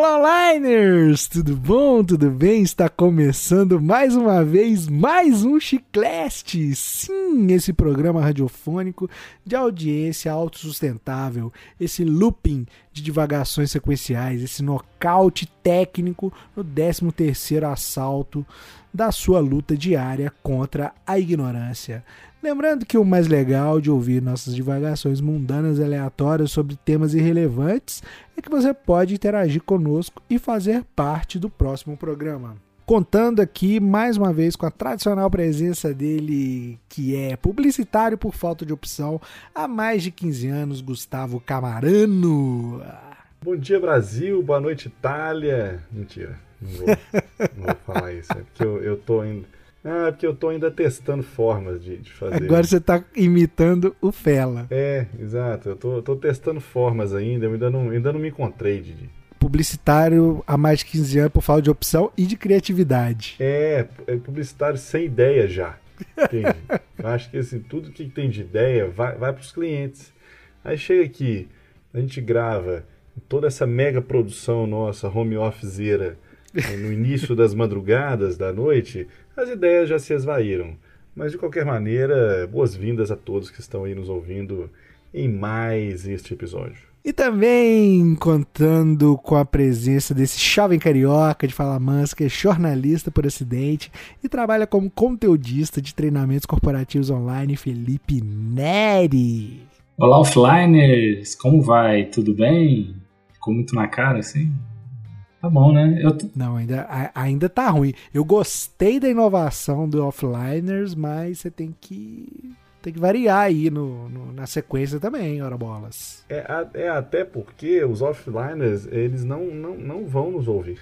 Olá, Liners! Tudo bom? Tudo bem? Está começando mais uma vez mais um Chicleste. Sim, esse programa radiofônico de audiência autossustentável, esse looping de divagações sequenciais, esse nocaute técnico no 13º assalto da sua luta diária contra a ignorância. Lembrando que o mais legal de ouvir nossas divagações mundanas e aleatórias sobre temas irrelevantes é que você pode interagir conosco e fazer parte do próximo programa. Contando aqui mais uma vez com a tradicional presença dele, que é publicitário por falta de opção há mais de 15 anos, Gustavo Camarano. Bom dia, Brasil. Boa noite, Itália. Mentira, não vou, não vou falar isso. É porque eu, eu tô indo. Ah, é porque eu tô ainda testando formas de, de fazer. Agora você tá imitando o Fela. É, exato. Eu tô, tô testando formas ainda, eu ainda não, ainda não me encontrei, Didi. Publicitário há mais de 15 anos por falta de opção e de criatividade. É, é publicitário sem ideia já. Entende? eu acho que assim, tudo que tem de ideia vai, vai para os clientes. Aí chega aqui, a gente grava toda essa mega produção nossa, home officeira, no início das madrugadas, da noite, as ideias já se esvaíram. Mas de qualquer maneira, boas-vindas a todos que estão aí nos ouvindo em mais este episódio. E também contando com a presença desse jovem carioca de fala mansa, que é jornalista por acidente e trabalha como conteudista de treinamentos corporativos online, Felipe Neri. Olá, offliners! Como vai? Tudo bem? Ficou muito na cara, assim? Tá bom, né? Eu... Não, ainda, ainda tá ruim. Eu gostei da inovação do Offliners, mas você tem que tem que variar aí no, no, na sequência também, ora bolas. É, é até porque os offliners, eles não, não, não vão nos ouvir.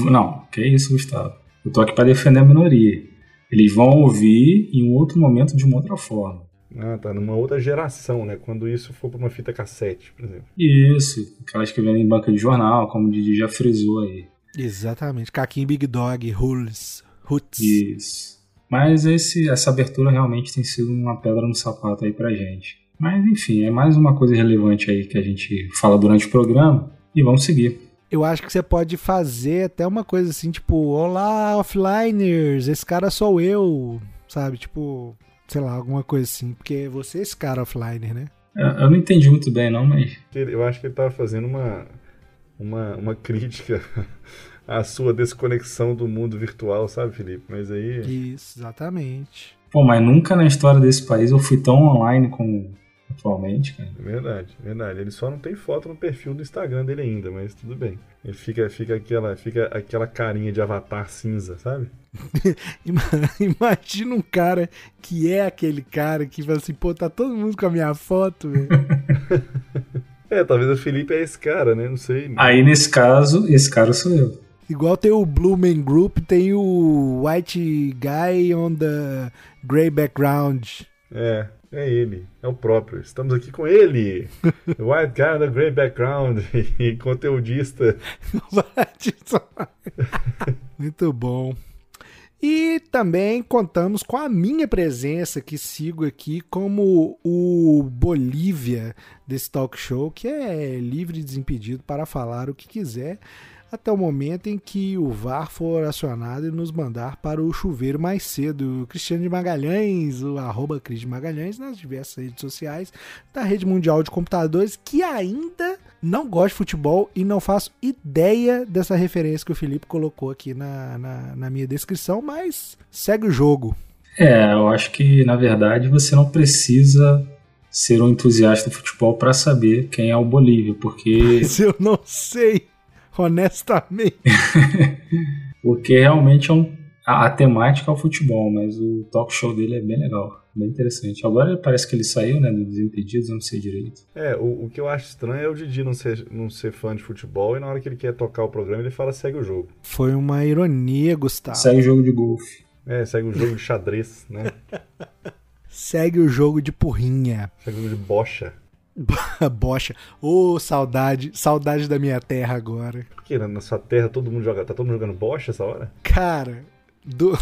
Não, que isso, Gustavo. Eu tô aqui para defender a minoria. Eles vão ouvir em um outro momento de uma outra forma. Ah, tá. Numa outra geração, né? Quando isso for para uma fita cassete, por exemplo. Isso. Aquelas que vêm em banca de jornal, como o Didi já frisou aí. Exatamente. Caquinho Big Dog, Rules, Roots. Isso. Mas esse, essa abertura realmente tem sido uma pedra no sapato aí pra gente. Mas enfim, é mais uma coisa relevante aí que a gente fala durante o programa e vamos seguir. Eu acho que você pode fazer até uma coisa assim, tipo, olá, offliners, esse cara sou eu, sabe? Tipo, sei lá, alguma coisa assim, porque você é esse cara offliner, né? Eu não entendi muito bem, não, mas. Eu acho que ele tava fazendo uma, uma, uma crítica à sua desconexão do mundo virtual, sabe, Felipe? Mas aí. Isso, exatamente. Pô, mas nunca na história desse país eu fui tão online como atualmente, cara. Verdade, verdade. Ele só não tem foto no perfil do Instagram dele ainda, mas tudo bem. Ele fica, fica, aquela, fica aquela carinha de avatar cinza, sabe? Imagina um cara que é aquele cara que fala assim, pô, tá todo mundo com a minha foto, velho. é, talvez o Felipe é esse cara, né? Não sei. Aí nesse caso, esse cara sou eu. Igual tem o Blue Man Group, tem o White Guy on the Grey Background. É, é ele, é o próprio. Estamos aqui com ele, White Guy the Grey Background e conteudista. Muito bom. E também contamos com a minha presença, que sigo aqui como o Bolívia desse talk show, que é livre e desimpedido para falar o que quiser até o momento em que o VAR for acionado e nos mandar para o chuveiro mais cedo. Cristiano de Magalhães, o arroba Cris de Magalhães, nas diversas redes sociais da Rede Mundial de Computadores, que ainda não gosto de futebol e não faço ideia dessa referência que o Felipe colocou aqui na, na, na minha descrição, mas segue o jogo. É, eu acho que na verdade você não precisa ser um entusiasta de futebol para saber quem é o Bolívia, porque. Mas eu não sei honestamente. Porque realmente é um, a, a, temática é o futebol, mas o talk show dele é bem legal, bem interessante. Agora parece que ele saiu, né, dos Desimpedidos, eu não sei direito. É, o, o que eu acho estranho é o Didi não ser, não ser fã de futebol e na hora que ele quer tocar o programa ele fala segue o jogo. Foi uma ironia, Gustavo. Segue o jogo de golfe. É, segue o jogo de xadrez, né? segue o jogo de porrinha. Segue o jogo de bocha. Bocha. Ô, oh, saudade. Saudade da minha terra agora. Por que na sua terra todo mundo joga. Tá todo mundo jogando bocha essa hora? Cara, do.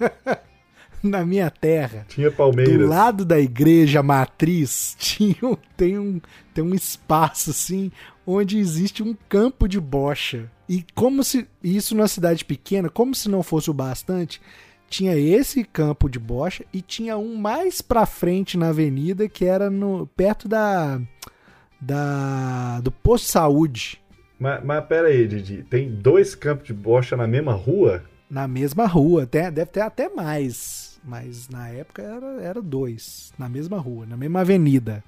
na minha terra. Tinha Palmeiras. Do lado da igreja matriz tinha, tem, um, tem um espaço assim onde existe um campo de bocha. E como se isso numa cidade pequena, como se não fosse o bastante, tinha esse campo de bocha e tinha um mais pra frente na avenida que era no perto da da do posto de saúde. Mas, mas pera aí, Didi, tem dois campos de bocha na mesma rua? Na mesma rua, até, deve ter até mais. Mas na época era, era dois. Na mesma rua, na mesma avenida.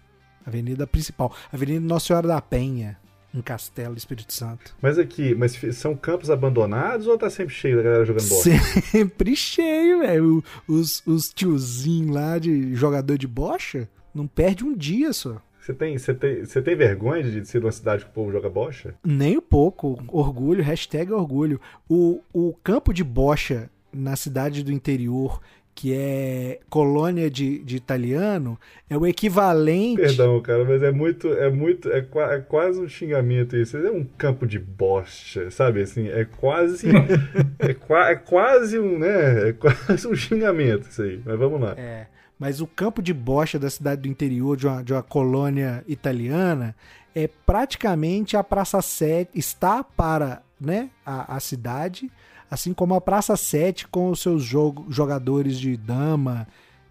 Avenida principal. Avenida Nossa Senhora da Penha, em Castelo, Espírito Santo. Mas aqui, mas são campos abandonados ou tá sempre cheio da galera jogando bola? Sempre cheio, velho. Os, os tiozinhos lá de jogador de bocha não perde um dia só. Você tem, você tem, você tem vergonha de ser uma cidade que o povo joga bocha? Nem um pouco. Orgulho, hashtag orgulho. O, o campo de bocha na cidade do interior, que é colônia de, de italiano, é o equivalente. Perdão, cara, mas é muito, é muito, é, é quase um xingamento isso. É um campo de bocha, sabe? Assim, é quase, é, qua, é quase um, né? É quase um xingamento isso aí. Mas vamos lá. É mas o campo de bocha da cidade do interior, de uma, de uma colônia italiana, é praticamente a Praça 7, está para né, a, a cidade, assim como a Praça 7 com os seus jogo, jogadores de dama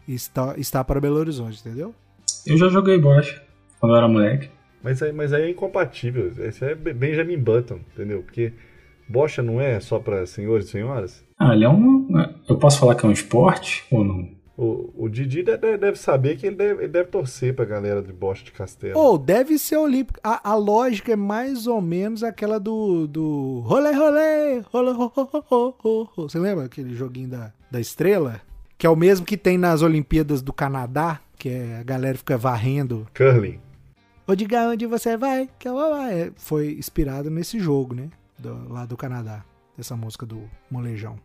está, está para Belo Horizonte, entendeu? Eu já joguei bocha quando eu era moleque. Mas aí, mas aí é incompatível. Esse é Benjamin Button, entendeu? Porque bocha não é só para senhores e senhoras? Ah, ele é um. Eu posso falar que é um esporte ou não? O, o Didi deve, saber que ele deve, ele deve torcer pra galera de Bosta de Castelo. Ou oh, deve ser olímpico. A, a lógica é mais ou menos aquela do. do rolê, rolê, rolê, rolê, Você lembra aquele joguinho da, da estrela? Que é o mesmo que tem nas Olimpíadas do Canadá, que é a galera fica varrendo. Curling. Ou diga onde você vai, que eu vou. É, foi inspirado nesse jogo, né? Do, lá do Canadá. Dessa música do Molejão.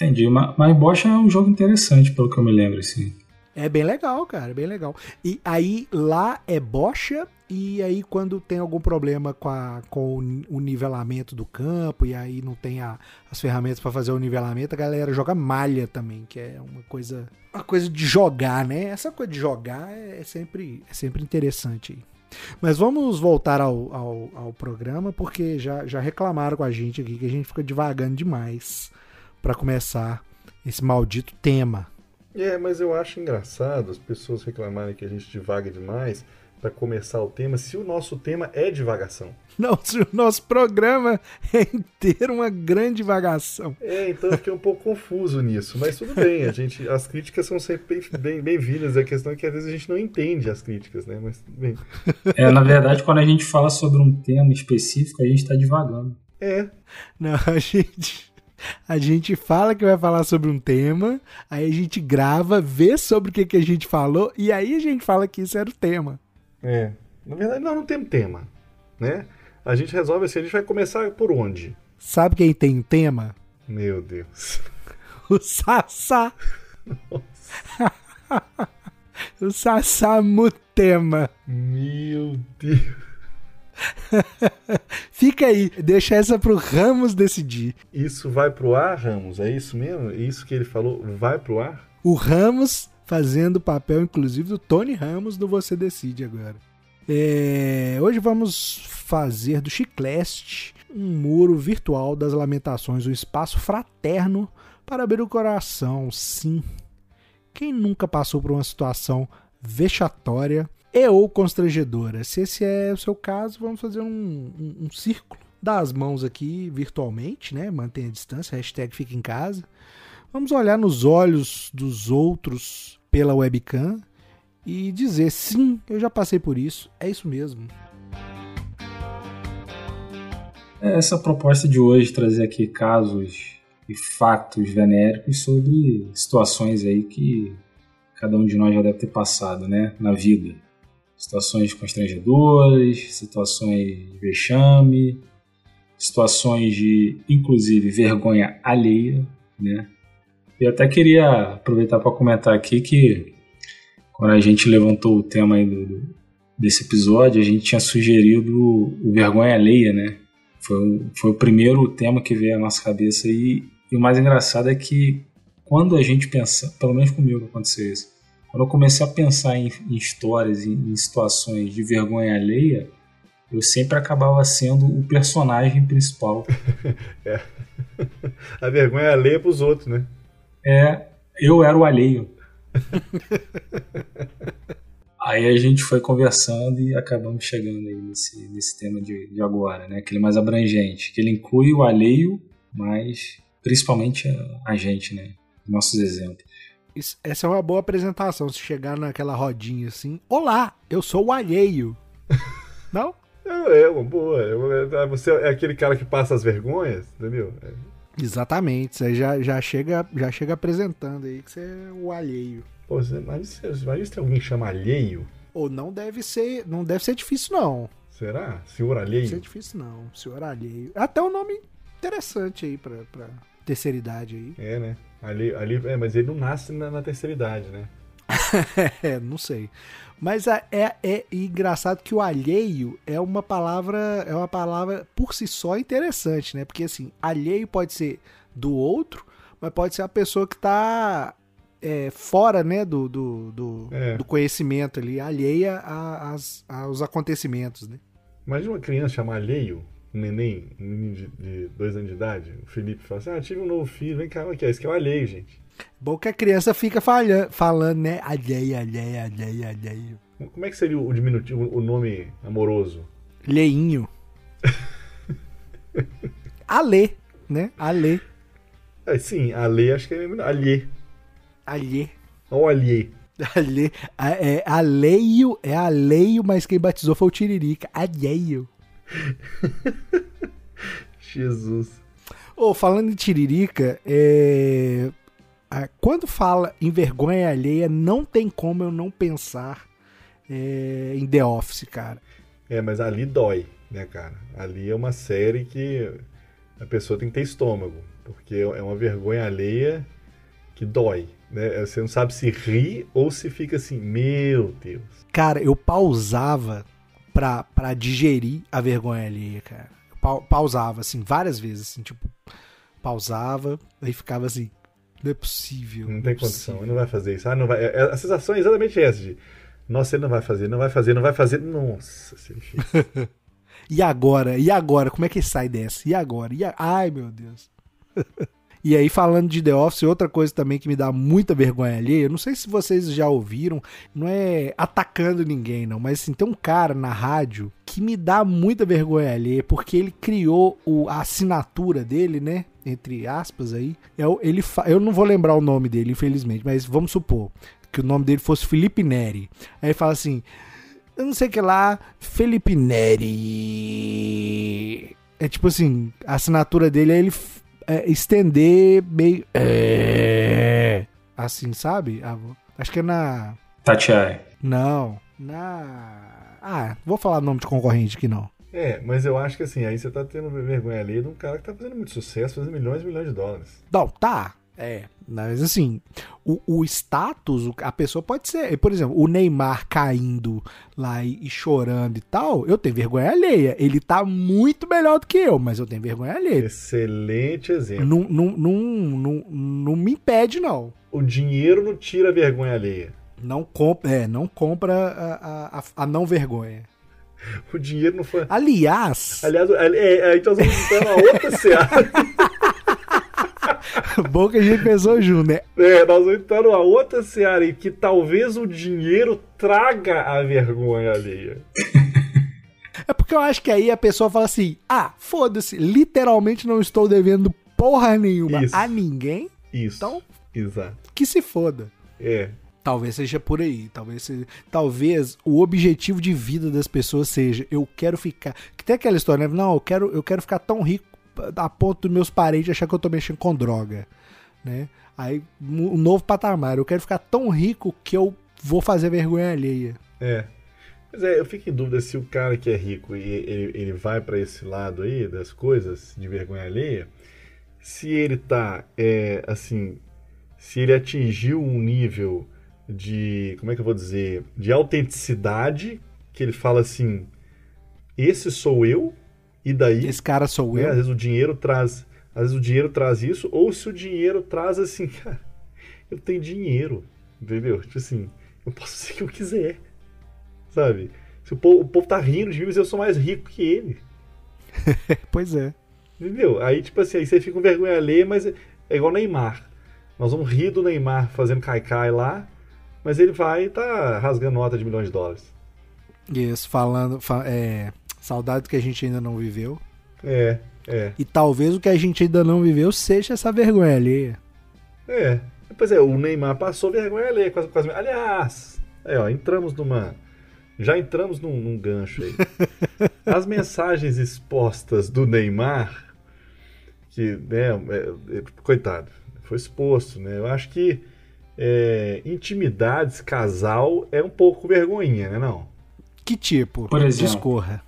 Entendi, mas, Bosch é um jogo interessante, pelo que eu me lembro, assim. É bem legal, cara, bem legal. E aí lá é bocha, e aí quando tem algum problema com, a, com o nivelamento do campo, e aí não tem a, as ferramentas para fazer o nivelamento, a galera joga malha também, que é uma coisa uma coisa de jogar, né? Essa coisa de jogar é, é sempre, é sempre interessante. Mas vamos voltar ao, ao, ao programa, porque já, já reclamaram com a gente aqui que a gente fica devagando demais para começar esse maldito tema. É, mas eu acho engraçado as pessoas reclamarem que a gente divaga demais para começar o tema, se o nosso tema é divagação. Não, se o nosso programa é inteiro uma grande divagação. É, então eu fiquei um pouco confuso nisso, mas tudo bem, a gente, as críticas são sempre bem-vindas, bem a questão é que às vezes a gente não entende as críticas, né, mas tudo bem. É, na verdade, quando a gente fala sobre um tema específico, a gente está divagando. É. Não, a gente a gente fala que vai falar sobre um tema, aí a gente grava, vê sobre o que, que a gente falou, e aí a gente fala que isso era o tema. É. Na verdade, nós não temos tema, né? A gente resolve assim, a gente vai começar por onde? Sabe quem tem tema? Meu Deus. o Sassá. o Sassá Mutema. Meu Deus. Fica aí, deixa essa pro Ramos decidir. Isso vai pro ar, Ramos? É isso mesmo? É isso que ele falou vai pro ar? O Ramos fazendo o papel, inclusive, do Tony Ramos do Você Decide agora. É... Hoje vamos fazer do Chicleste um muro virtual das lamentações, um espaço fraterno para abrir o coração, sim. Quem nunca passou por uma situação vexatória e ou constrangedora. Se esse é o seu caso, vamos fazer um, um, um círculo das mãos aqui virtualmente, né? Mantenha a distância, hashtag fica em casa. Vamos olhar nos olhos dos outros pela webcam e dizer sim, eu já passei por isso, é isso mesmo. É, essa proposta de hoje trazer aqui casos e fatos venéricos sobre situações aí que cada um de nós já deve ter passado, né, na vida situações constrangedoras, situações de vexame, situações de, inclusive, vergonha alheia, né? Eu até queria aproveitar para comentar aqui que quando a gente levantou o tema aí do, desse episódio, a gente tinha sugerido o vergonha alheia, né? Foi, foi o primeiro tema que veio à nossa cabeça e, e o mais engraçado é que quando a gente pensa, pelo menos comigo aconteceu isso, quando eu comecei a pensar em, em histórias, em, em, situações de vergonha alheia, eu sempre acabava sendo o personagem principal. é. A vergonha é alheia pros outros, né? É, eu era o alheio. aí a gente foi conversando e acabamos chegando aí nesse, nesse tema de, de agora, né? Aquele mais abrangente, que ele inclui o alheio, mas principalmente a, a gente, né? Nossos exemplos. Isso, essa é uma boa apresentação, se chegar naquela rodinha assim. Olá, eu sou o alheio. Não? É, é uma boa. É, você é aquele cara que passa as vergonhas, entendeu? É. Exatamente. Você já, já, chega, já chega apresentando aí que você é o alheio. Pô, mas imagina se tem alguém que chama alheio. Ou não deve ser. Não deve ser difícil, não. Será? Senhor alheio? Não deve ser difícil, não. Senhor alheio. Até um nome interessante aí pra, pra terceira idade aí. É, né? Ali, ali, é, mas ele não nasce na, na terceira idade, né? é, não sei. Mas é, é, é, engraçado que o alheio é uma palavra, é uma palavra por si só interessante, né? Porque assim, alheio pode ser do outro, mas pode ser a pessoa que está é, fora, né, do, do, do, é. do conhecimento ali, alheia a, a, aos acontecimentos, né? Imagina uma criança chamar alheio, um neném, um menino de, de dois anos de idade, o Felipe fala assim, ah, tive um novo filho, vem cá, é? Isso que é o alheio, gente. Bom que a criança fica falhando, falando, né? Alheio, alheio, alheio, alheio. Como é que seria o diminutivo, o nome amoroso? Leinho. Alê, né? Alê. É, sim, Alê acho que é melhor. Alhê. Alhê. Ou Alhê. Alê. É, aleio, é aleio, mas quem batizou foi o Tiririca. Alheio. Jesus. Oh, falando em Tiririca, é... quando fala em vergonha alheia, não tem como eu não pensar é, em The Office, cara. É, mas ali dói, né, cara? Ali é uma série que a pessoa tem que ter estômago, porque é uma vergonha alheia que dói, né? Você não sabe se ri ou se fica assim, meu Deus. Cara, eu pausava pra, pra digerir a vergonha alheia, cara. Eu pausava, assim, várias vezes, assim, tipo, pausava, aí ficava assim, não é possível. Não, não tem é condição, ele não vai fazer isso. Ah, não vai. É, a sensação é exatamente essa de nossa, ele não vai fazer, não vai fazer, não vai fazer. Nossa, se ele fez. e agora? E agora? Como é que sai dessa? E agora? E a... Ai, meu Deus. e aí, falando de The Office, outra coisa também que me dá muita vergonha ali, eu não sei se vocês já ouviram, não é atacando ninguém, não, mas assim, tem um cara na rádio que me dá muita vergonha ali, porque ele criou o, a assinatura dele, né? Entre aspas aí. Eu, é ele eu não vou lembrar o nome dele, infelizmente, mas vamos supor que o nome dele fosse Felipe Neri. Aí fala assim, eu não sei o que lá, Felipe Neri. É tipo assim, a assinatura dele é ele é, estender meio. É, assim, sabe? Acho que é na. Tatiai. Não. Na. Ah, vou falar nome de concorrente aqui não. É, mas eu acho que assim, aí você tá tendo vergonha ali de um cara que tá fazendo muito sucesso, fazendo milhões e milhões de dólares. Não, tá. É, mas assim, o, o status, a pessoa pode ser. Por exemplo, o Neymar caindo lá e, e, chorando e tal, eu tenho vergonha alheia. Ele tá muito melhor do que eu, mas eu tenho vergonha alheia. Excelente exemplo. Não, não, não, não, não me impede, não. O dinheiro não tira a vergonha alheia. Não compra, é, não compra a, a, a não vergonha. O dinheiro não foi. Aliás. Aliás, é, é, a gente nós vamos entrar na outra seara. Bom que a gente pensou junto, né? É, nós vamos entrar numa outra seara em que talvez o dinheiro traga a vergonha alheia. É porque eu acho que aí a pessoa fala assim: ah, foda-se, literalmente não estou devendo porra nenhuma Isso. a ninguém. Isso. Então, exato. Que se foda. É. Talvez seja por aí. Talvez, seja, talvez o objetivo de vida das pessoas seja: eu quero ficar. Que tem aquela história, né? Não, eu quero, eu quero ficar tão rico a ponto dos meus parentes achar que eu tô mexendo com droga, né? Aí, um novo patamar. Eu quero ficar tão rico que eu vou fazer vergonha alheia. É. Mas é, eu fico em dúvida se o cara que é rico e ele, ele vai para esse lado aí das coisas de vergonha alheia, se ele tá, é, assim, se ele atingiu um nível de, como é que eu vou dizer, de autenticidade, que ele fala assim, esse sou eu, e daí. Esse cara sou né, eu. Às vezes o dinheiro traz. Às vezes o dinheiro traz isso, ou se o dinheiro traz assim, cara, eu tenho dinheiro. Entendeu? Tipo assim, eu posso ser o que eu quiser. Sabe? Se o povo, o povo tá rindo de mim, mas eu sou mais rico que ele. pois é. Entendeu? Aí, tipo assim, aí você fica com vergonha alheia, mas é igual Neymar. Nós vamos rir do Neymar fazendo caicai lá, mas ele vai e tá rasgando nota de milhões de dólares. Isso, falando. Fa é, saudade que a gente ainda não viveu. É, é. E talvez o que a gente ainda não viveu seja essa vergonha alheia. É. Pois é, o Neymar passou vergonha alheia as, com as... Aliás, é, ó, entramos numa. Já entramos num, num gancho aí. As mensagens expostas do Neymar, que, né, é, é, coitado, foi exposto, né? Eu acho que é, intimidades, casal, é um pouco vergonhinha, né? Não? Que tipo? Por exemplo. Discorra.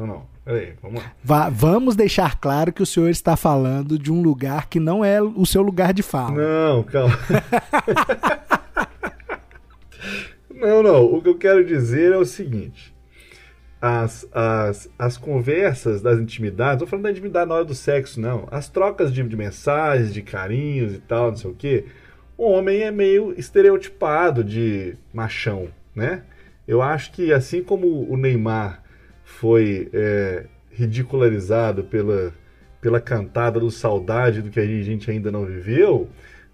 Não, não. Peraí, vamos lá. Vá, vamos deixar claro que o senhor está falando de um lugar que não é o seu lugar de fala. Não, calma. não, não. O que eu quero dizer é o seguinte. As, as, as conversas das intimidades, não falando da intimidade na hora do sexo, não. As trocas de, de mensagens, de carinhos e tal, não sei o quê. O homem é meio estereotipado de machão, né? Eu acho que assim como o Neymar foi é, ridicularizado pela, pela cantada do saudade do que a gente ainda não viveu,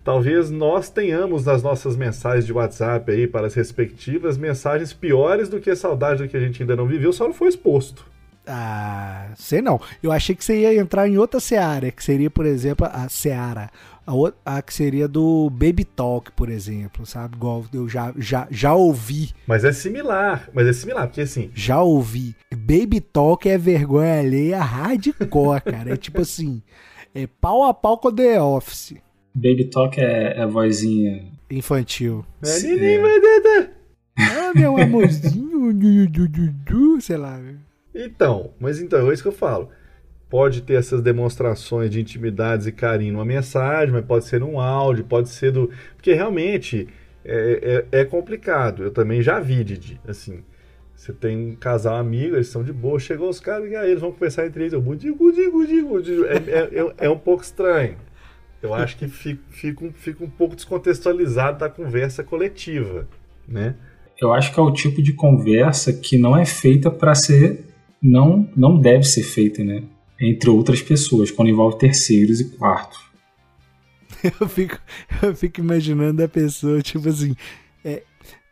talvez nós tenhamos nas nossas mensagens de WhatsApp aí para as respectivas mensagens piores do que a saudade do que a gente ainda não viveu, só não foi exposto. Ah, sei não. Eu achei que você ia entrar em outra seara, que seria, por exemplo, a seara. A, outra, a que seria do Baby Talk, por exemplo, sabe? Igual eu já, já, já ouvi. Mas é similar, mas é similar, porque assim. Já ouvi. Baby Talk é vergonha alheia hardcore, cara. É tipo assim, é pau a pau com The Office. Baby Talk é, é a vozinha infantil. É, neném, vai dar. Ah, meu amorzinho, du, du, du, du, sei lá. Então, mas então, é isso que eu falo. Pode ter essas demonstrações de intimidades e carinho numa mensagem, mas pode ser num áudio, pode ser do. Porque realmente é, é, é complicado. Eu também já vi, Didi. Assim, você tem um casal amigo, eles são de boa, chegou os caras e aí eles vão conversar entre eles. Eu, digo, digo, digo, digo. É, é, é, um pouco estranho. Eu acho que fica, fica, um, fica um pouco descontextualizado da conversa coletiva, né? Eu acho que é o tipo de conversa que não é feita para ser não, não deve ser feita, né? Entre outras pessoas, quando envolve terceiros e quartos. Eu fico, eu fico imaginando a pessoa, tipo assim. É,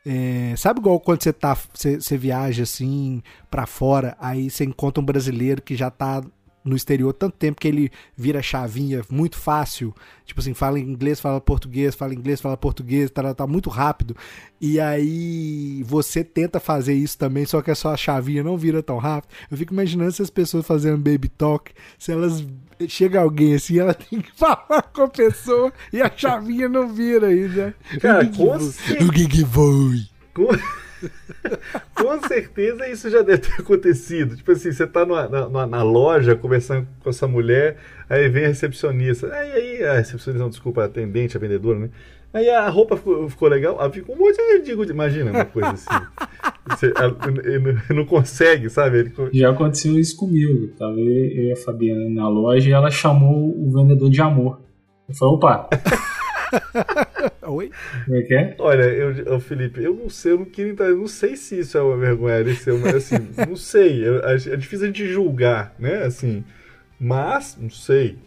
é, sabe igual quando você tá. Você, você viaja assim para fora, aí você encontra um brasileiro que já tá no exterior tanto tempo que ele vira chavinha muito fácil. Tipo assim, fala inglês, fala português, fala inglês, fala português, tá, tá muito rápido. E aí você tenta fazer isso também, só que a sua chavinha não vira tão rápido. Eu fico imaginando se as pessoas fazendo baby talk, se elas chega alguém assim, ela tem que falar com a pessoa e a chavinha não vira né? Cara, o com que, o que, que foi? Com... com certeza isso já deve ter acontecido. Tipo assim, você tá numa, na, na, loja conversando com essa mulher, aí vem a recepcionista. Aí, aí a recepcionista, não, desculpa, a atendente, a vendedora, né? Aí a roupa ficou, ficou legal, fica um monte de digo, imagina uma coisa assim. Você, ele não consegue, sabe? Ele... Já aconteceu isso comigo. Tava eu e a Fabiana na loja e ela chamou o vendedor de amor. Eu falei, opa! Oi? Como é que é? Olha, eu, eu, Felipe, eu não sei, eu não queria entrar, eu não sei se isso é uma vergonha, mas assim, não sei. é difícil a gente julgar, né? Assim, mas, não sei.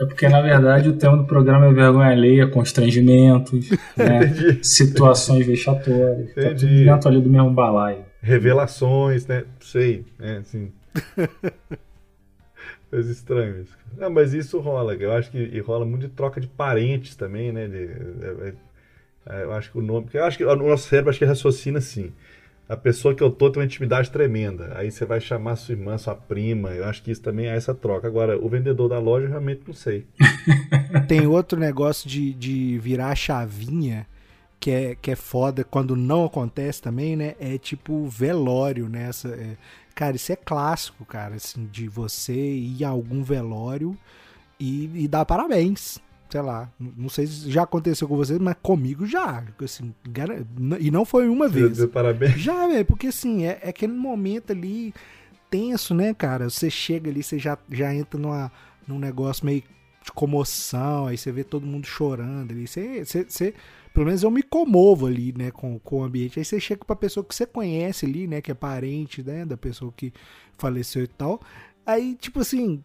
É porque, na verdade, o tema do programa é vergonha alheia, constrangimentos, né? situações vexatórias. Entendi. Tá tudo dentro ali do mesmo balaio. Revelações, né? Não sei, né? Assim. Coisas estranhas. Não, mas isso rola. Eu acho que rola muito de troca de parentes também, né? De, é, é, eu acho que o nome. Eu acho que o nosso cérebro acho que raciocina assim. A pessoa que eu tô tem uma intimidade tremenda. Aí você vai chamar sua irmã, sua prima. Eu acho que isso também é essa troca. Agora, o vendedor da loja, eu realmente não sei. tem outro negócio de, de virar chavinha que é, que é foda quando não acontece também, né? É tipo velório, né? Essa, é, Cara, isso é clássico, cara, assim, de você ir a algum velório e, e dar parabéns. Sei lá, não sei se já aconteceu com vocês, mas comigo já. Assim, e não foi uma vez. Dizer parabéns. Já, velho, porque assim, é, é, aquele momento ali tenso, né, cara? Você chega ali, você já, já entra numa, num negócio meio de comoção, aí você vê todo mundo chorando ali. Você, você, você, pelo menos eu me comovo ali, né, com, com o ambiente. Aí você chega pra pessoa que você conhece ali, né, que é parente, né, da pessoa que faleceu e tal. Aí, tipo assim,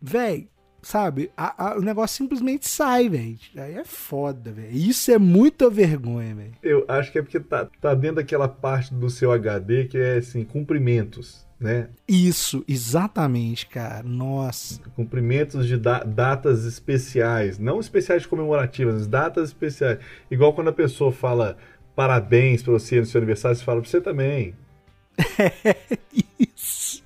velho, sabe? A, a, o negócio simplesmente sai, velho. Aí é foda, velho. Isso é muita vergonha, velho. Eu acho que é porque tá, tá dentro daquela parte do seu HD que é assim, cumprimentos, né? Isso, exatamente, cara. Nossa. Cumprimentos de da datas especiais. Não especiais comemorativas, mas datas especiais. Igual quando a pessoa fala parabéns pra você no seu aniversário, você fala pra você também. É, isso.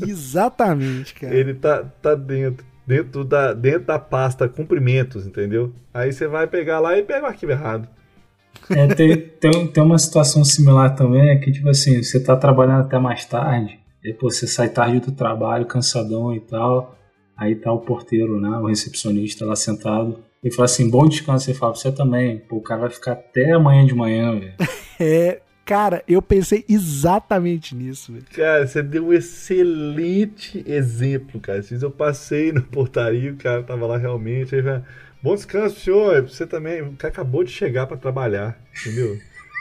Exatamente, cara. Ele tá, tá dentro, dentro, da, dentro da pasta cumprimentos, entendeu? Aí você vai pegar lá e pega o arquivo errado. É, tem, tem, tem uma situação similar também, é que, tipo assim, você tá trabalhando até mais tarde, depois você sai tarde do trabalho, cansadão e tal, aí tá o porteiro, né, o recepcionista lá sentado, e fala assim, bom descanso, você fala, você também, pô, o cara vai ficar até amanhã de manhã, velho. É, Cara, eu pensei exatamente nisso. Véio. Cara, você deu um excelente exemplo, cara. Eu passei no portaria, o cara tava lá realmente. Aí, Bom descanso, senhor. Você também. O cara acabou de chegar para trabalhar, entendeu?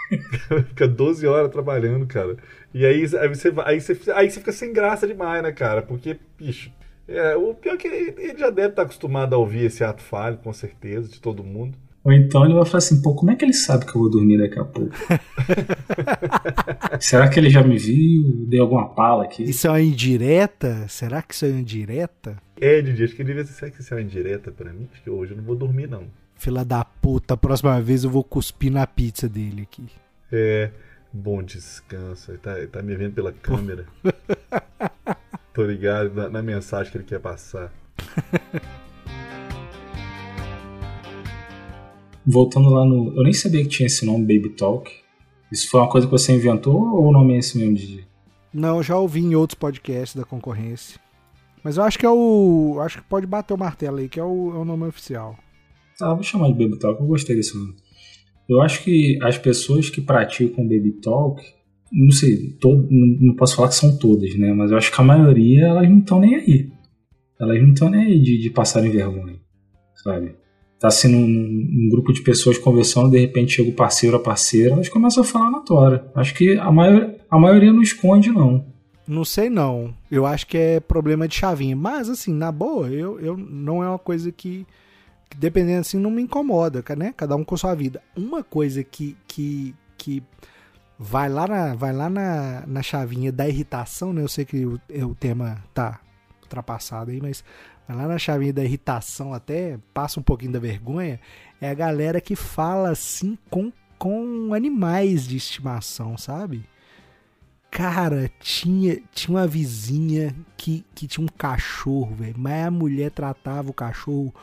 fica 12 horas trabalhando, cara. E aí, aí, você, aí, você, aí você fica sem graça demais, né, cara? Porque, bicho, é, o pior é que ele, ele já deve estar acostumado a ouvir esse ato falho, com certeza, de todo mundo. Ou então ele vai falar assim, pô, como é que ele sabe que eu vou dormir daqui a pouco? Será que ele já me viu? Deu alguma pala aqui? Isso é uma indireta? Será que isso é uma indireta? É, Didi, acho que ele devia ser, será que isso é uma indireta pra mim? Acho que hoje eu não vou dormir, não. Fila da puta, a próxima vez eu vou cuspir na pizza dele aqui. É, bom descanso. Ele tá, ele tá me vendo pela câmera. Tô ligado na, na mensagem que ele quer passar. voltando lá no. Eu nem sabia que tinha esse nome Baby Talk. Isso foi uma coisa que você inventou ou o nome é esse mesmo, Didi? Não, já ouvi em outros podcasts da concorrência. Mas eu acho que é o. Acho que pode bater o martelo aí, que é o, é o nome oficial. Tá, vou chamar de Baby Talk, eu gostei desse nome. Eu acho que as pessoas que praticam Baby Talk, não sei, não posso falar que são todas, né? Mas eu acho que a maioria elas não estão nem aí. Elas não estão nem aí de, de passarem vergonha, sabe? tá assim num, um grupo de pessoas conversando, de repente chega o parceiro a parceira, elas começam a falar na tora. Acho que a, maior, a maioria não esconde, não. Não sei não. Eu acho que é problema de chavinha. Mas, assim, na boa, eu, eu não é uma coisa que, que dependendo assim, não me incomoda, né? Cada um com sua vida. Uma coisa que, que, que vai lá, na, vai lá na, na chavinha da irritação, né? Eu sei que o, o tema tá ultrapassado aí, mas lá na chavinha da irritação até passa um pouquinho da vergonha, é a galera que fala assim com, com animais de estimação, sabe? Cara, tinha, tinha uma vizinha que, que tinha um cachorro, velho, mas a mulher tratava o cachorro,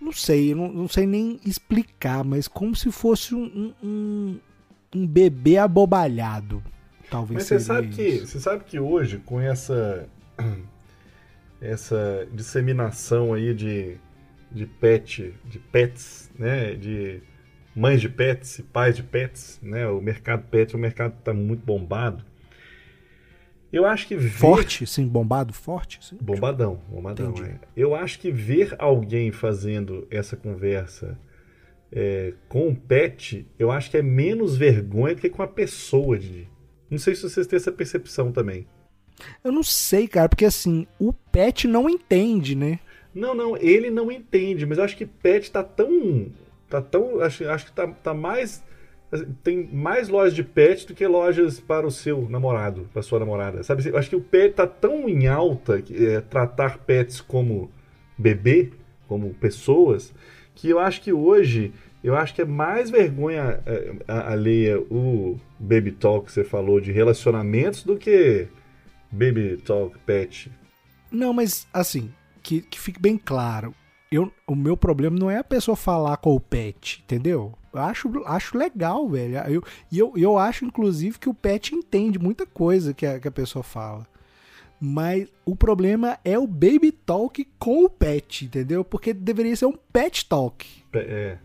não sei, não, não sei nem explicar, mas como se fosse um, um, um bebê abobalhado. Talvez mas você sabe, que, você sabe que hoje, com essa essa disseminação aí de, de pet, de pets, né, de mães de pets e pais de pets, né, o mercado pet, o mercado está muito bombado. Eu acho que ver... forte, sim, bombado, forte, sim. Bombadão, bombadão. É. Eu acho que ver alguém fazendo essa conversa é, com um pet, eu acho que é menos vergonha do que com a pessoa de. Não sei se vocês têm essa percepção também. Eu não sei, cara, porque assim, o Pet não entende, né? Não, não, ele não entende, mas eu acho que Pet tá tão. Tá tão. Acho, acho que tá, tá mais. Tem mais lojas de pet do que lojas para o seu namorado, para sua namorada. Sabe? Eu acho que o pet tá tão em alta, é, tratar pets como bebê, como pessoas, que eu acho que hoje eu acho que é mais vergonha é, alheia o baby talk que você falou de relacionamentos do que Baby Talk Pet. Não, mas assim, que, que fique bem claro. Eu, o meu problema não é a pessoa falar com o pet, entendeu? Acho, acho legal, velho. Eu, e eu, eu acho, inclusive, que o pet entende muita coisa que a, que a pessoa fala. Mas o problema é o baby talk com o pet, entendeu? Porque deveria ser um pet talk. É.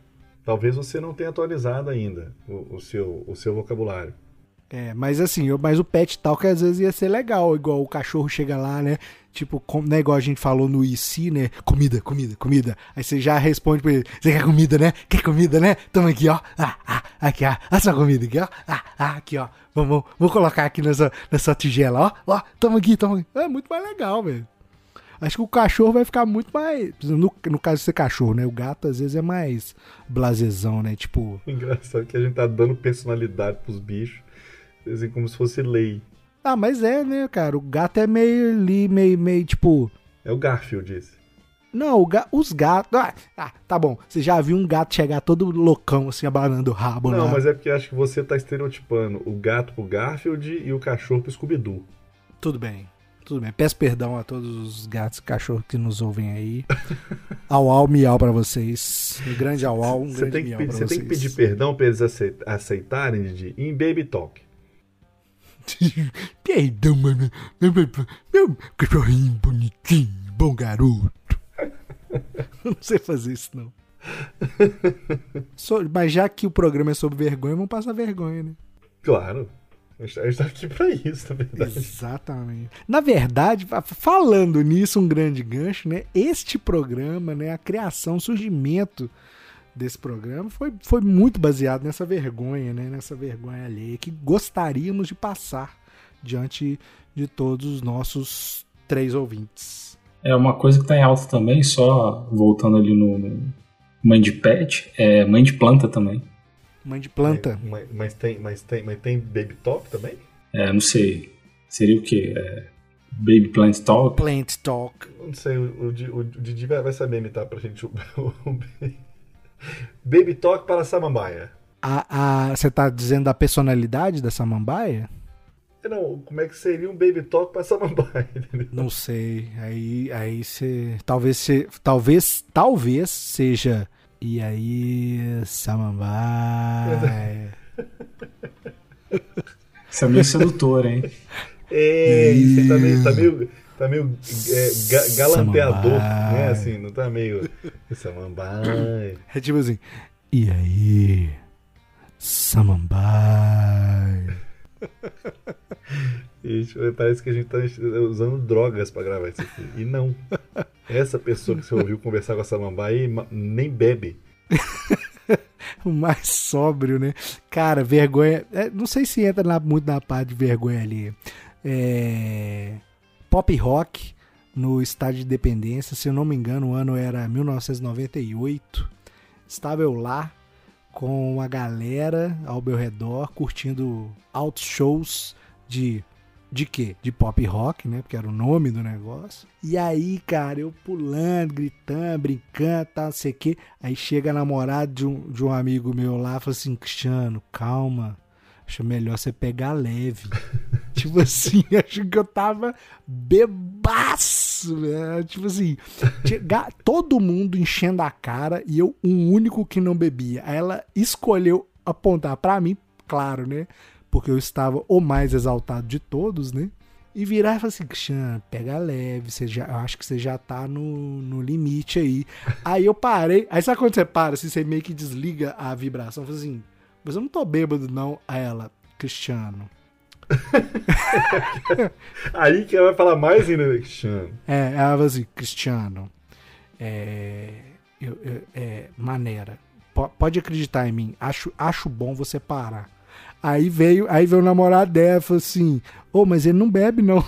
Talvez você não tenha atualizado ainda o, o seu, o seu vocabulário. É, mas assim, eu, mas o pet talk às vezes ia ser legal, igual o cachorro chega lá, né? Tipo, com, né, igual a gente falou no IC, né? Comida, comida, comida. Aí você já responde pra ele: Você quer comida, né? Quer comida, né? Toma aqui, ó. Ah, ah, aqui, ó. A sua comida aqui, ó. Ah, ah, aqui, ó. Vamos, vou colocar aqui nessa, nessa tigela, ó. Ó, toma aqui, toma aqui. É muito mais legal, velho. Acho que o cachorro vai ficar muito mais. No, no caso de ser cachorro, né? O gato às vezes é mais blasezão, né? Tipo. Engraçado que a gente tá dando personalidade pros bichos. Assim, como se fosse lei. Ah, mas é, né, cara? O gato é meio ali, meio, meio tipo. É o Garfield esse. Não, ga os gatos. Ah, ah, tá bom. Você já viu um gato chegar todo loucão, assim, abanando o rabo, Não, né? mas é porque acho que você tá estereotipando o gato pro Garfield e o cachorro pro Scooby-Doo. Tudo bem. Tudo bem. Peço perdão a todos os gatos e cachorros que nos ouvem aí. au au, miau pra vocês. Um grande au au, um Você grande tem, que, miau pra você vocês. tem que pedir perdão pra eles aceit- aceitarem, Didi, em Baby Talk. Perdão, mano. Meu, cachorrinho bonitinho, bom garoto. Não sei fazer isso, não. So- mas já que o programa é sobre vergonha, vamos passar vergonha, né? Claro. A gente gente tá aqui pra isso, na verdade. Exatamente. Na verdade, fa- falando nisso, um grande gancho, né? Este programa, né? A criação, o surgimento desse programa foi, foi muito baseado nessa vergonha, né? Nessa vergonha alheia que gostaríamos de passar diante de todos os nossos três ouvintes. É uma coisa que tá em alta também, só voltando ali no, no mãe de pet, é mãe de planta também. Mãe de planta. Mas, mas tem, mas, tem, mas tem Baby Talk também? É, não sei, seria o quê? É, Baby Plant Talk? Plant Talk. Não sei, o, o, o Didi vai vai saber imitar pra gente o, o Baby Talk para Samambaia. A, a, você tá dizendo da personalidade da samambaia? Não, como é que seria um Baby Talk para Samambaia? entendeu? Não sei. Aí, aí você. Talvez se, talvez, talvez seja. E aí, Samambaia. Isso é meio sedutor, hein? É, isso aí tá meio, tá meio, tá meio é, ga- galanteador, Samambaia. né? Assim, não tá meio Samambaia. É tipo assim. E aí, Samambaia. Gente, parece que a gente tá usando drogas pra gravar isso aqui. E não. Essa pessoa que você ouviu conversar com a Samambaia ma- nem bebe. O mais sóbrio, né? Cara, vergonha. é, não sei se entra na- muito na parte de vergonha ali. É, pop rock no estádio de Independência, se eu não me engano, o ano era 1998. Estava eu lá com a galera ao meu redor curtindo altos shows de de quê? De pop rock, né? Porque era o nome do negócio. E aí, cara, eu pulando, gritando, brincando, tal, sei o quê. Aí chega a namorada de um, de um amigo meu lá e fala assim: Cristiano, calma. Acho melhor você pegar leve. tipo assim, acho que eu tava bebaço, né? Tipo assim, todo mundo enchendo a cara e eu, um único que não bebia. Aí ela escolheu apontar pra mim, claro, né? Porque eu estava o mais exaltado de todos, né? E virar e falar assim, Cristiano, pega leve, você já, eu acho que você já tá no, no limite aí. Aí eu parei, aí sabe quando você para, assim, você meio que desliga a vibração, fala assim, mas eu não tô bêbado não. Aí ela, Cristiano, Aí que ela vai falar mais ainda, né, Cristiano. É, ela falou assim, Cristiano, é, eu- eu- é, maneira, po- pode acreditar em mim, acho, acho bom você parar. Aí veio, aí veio o namorado dela e falou assim, ô, mas ele não bebe não,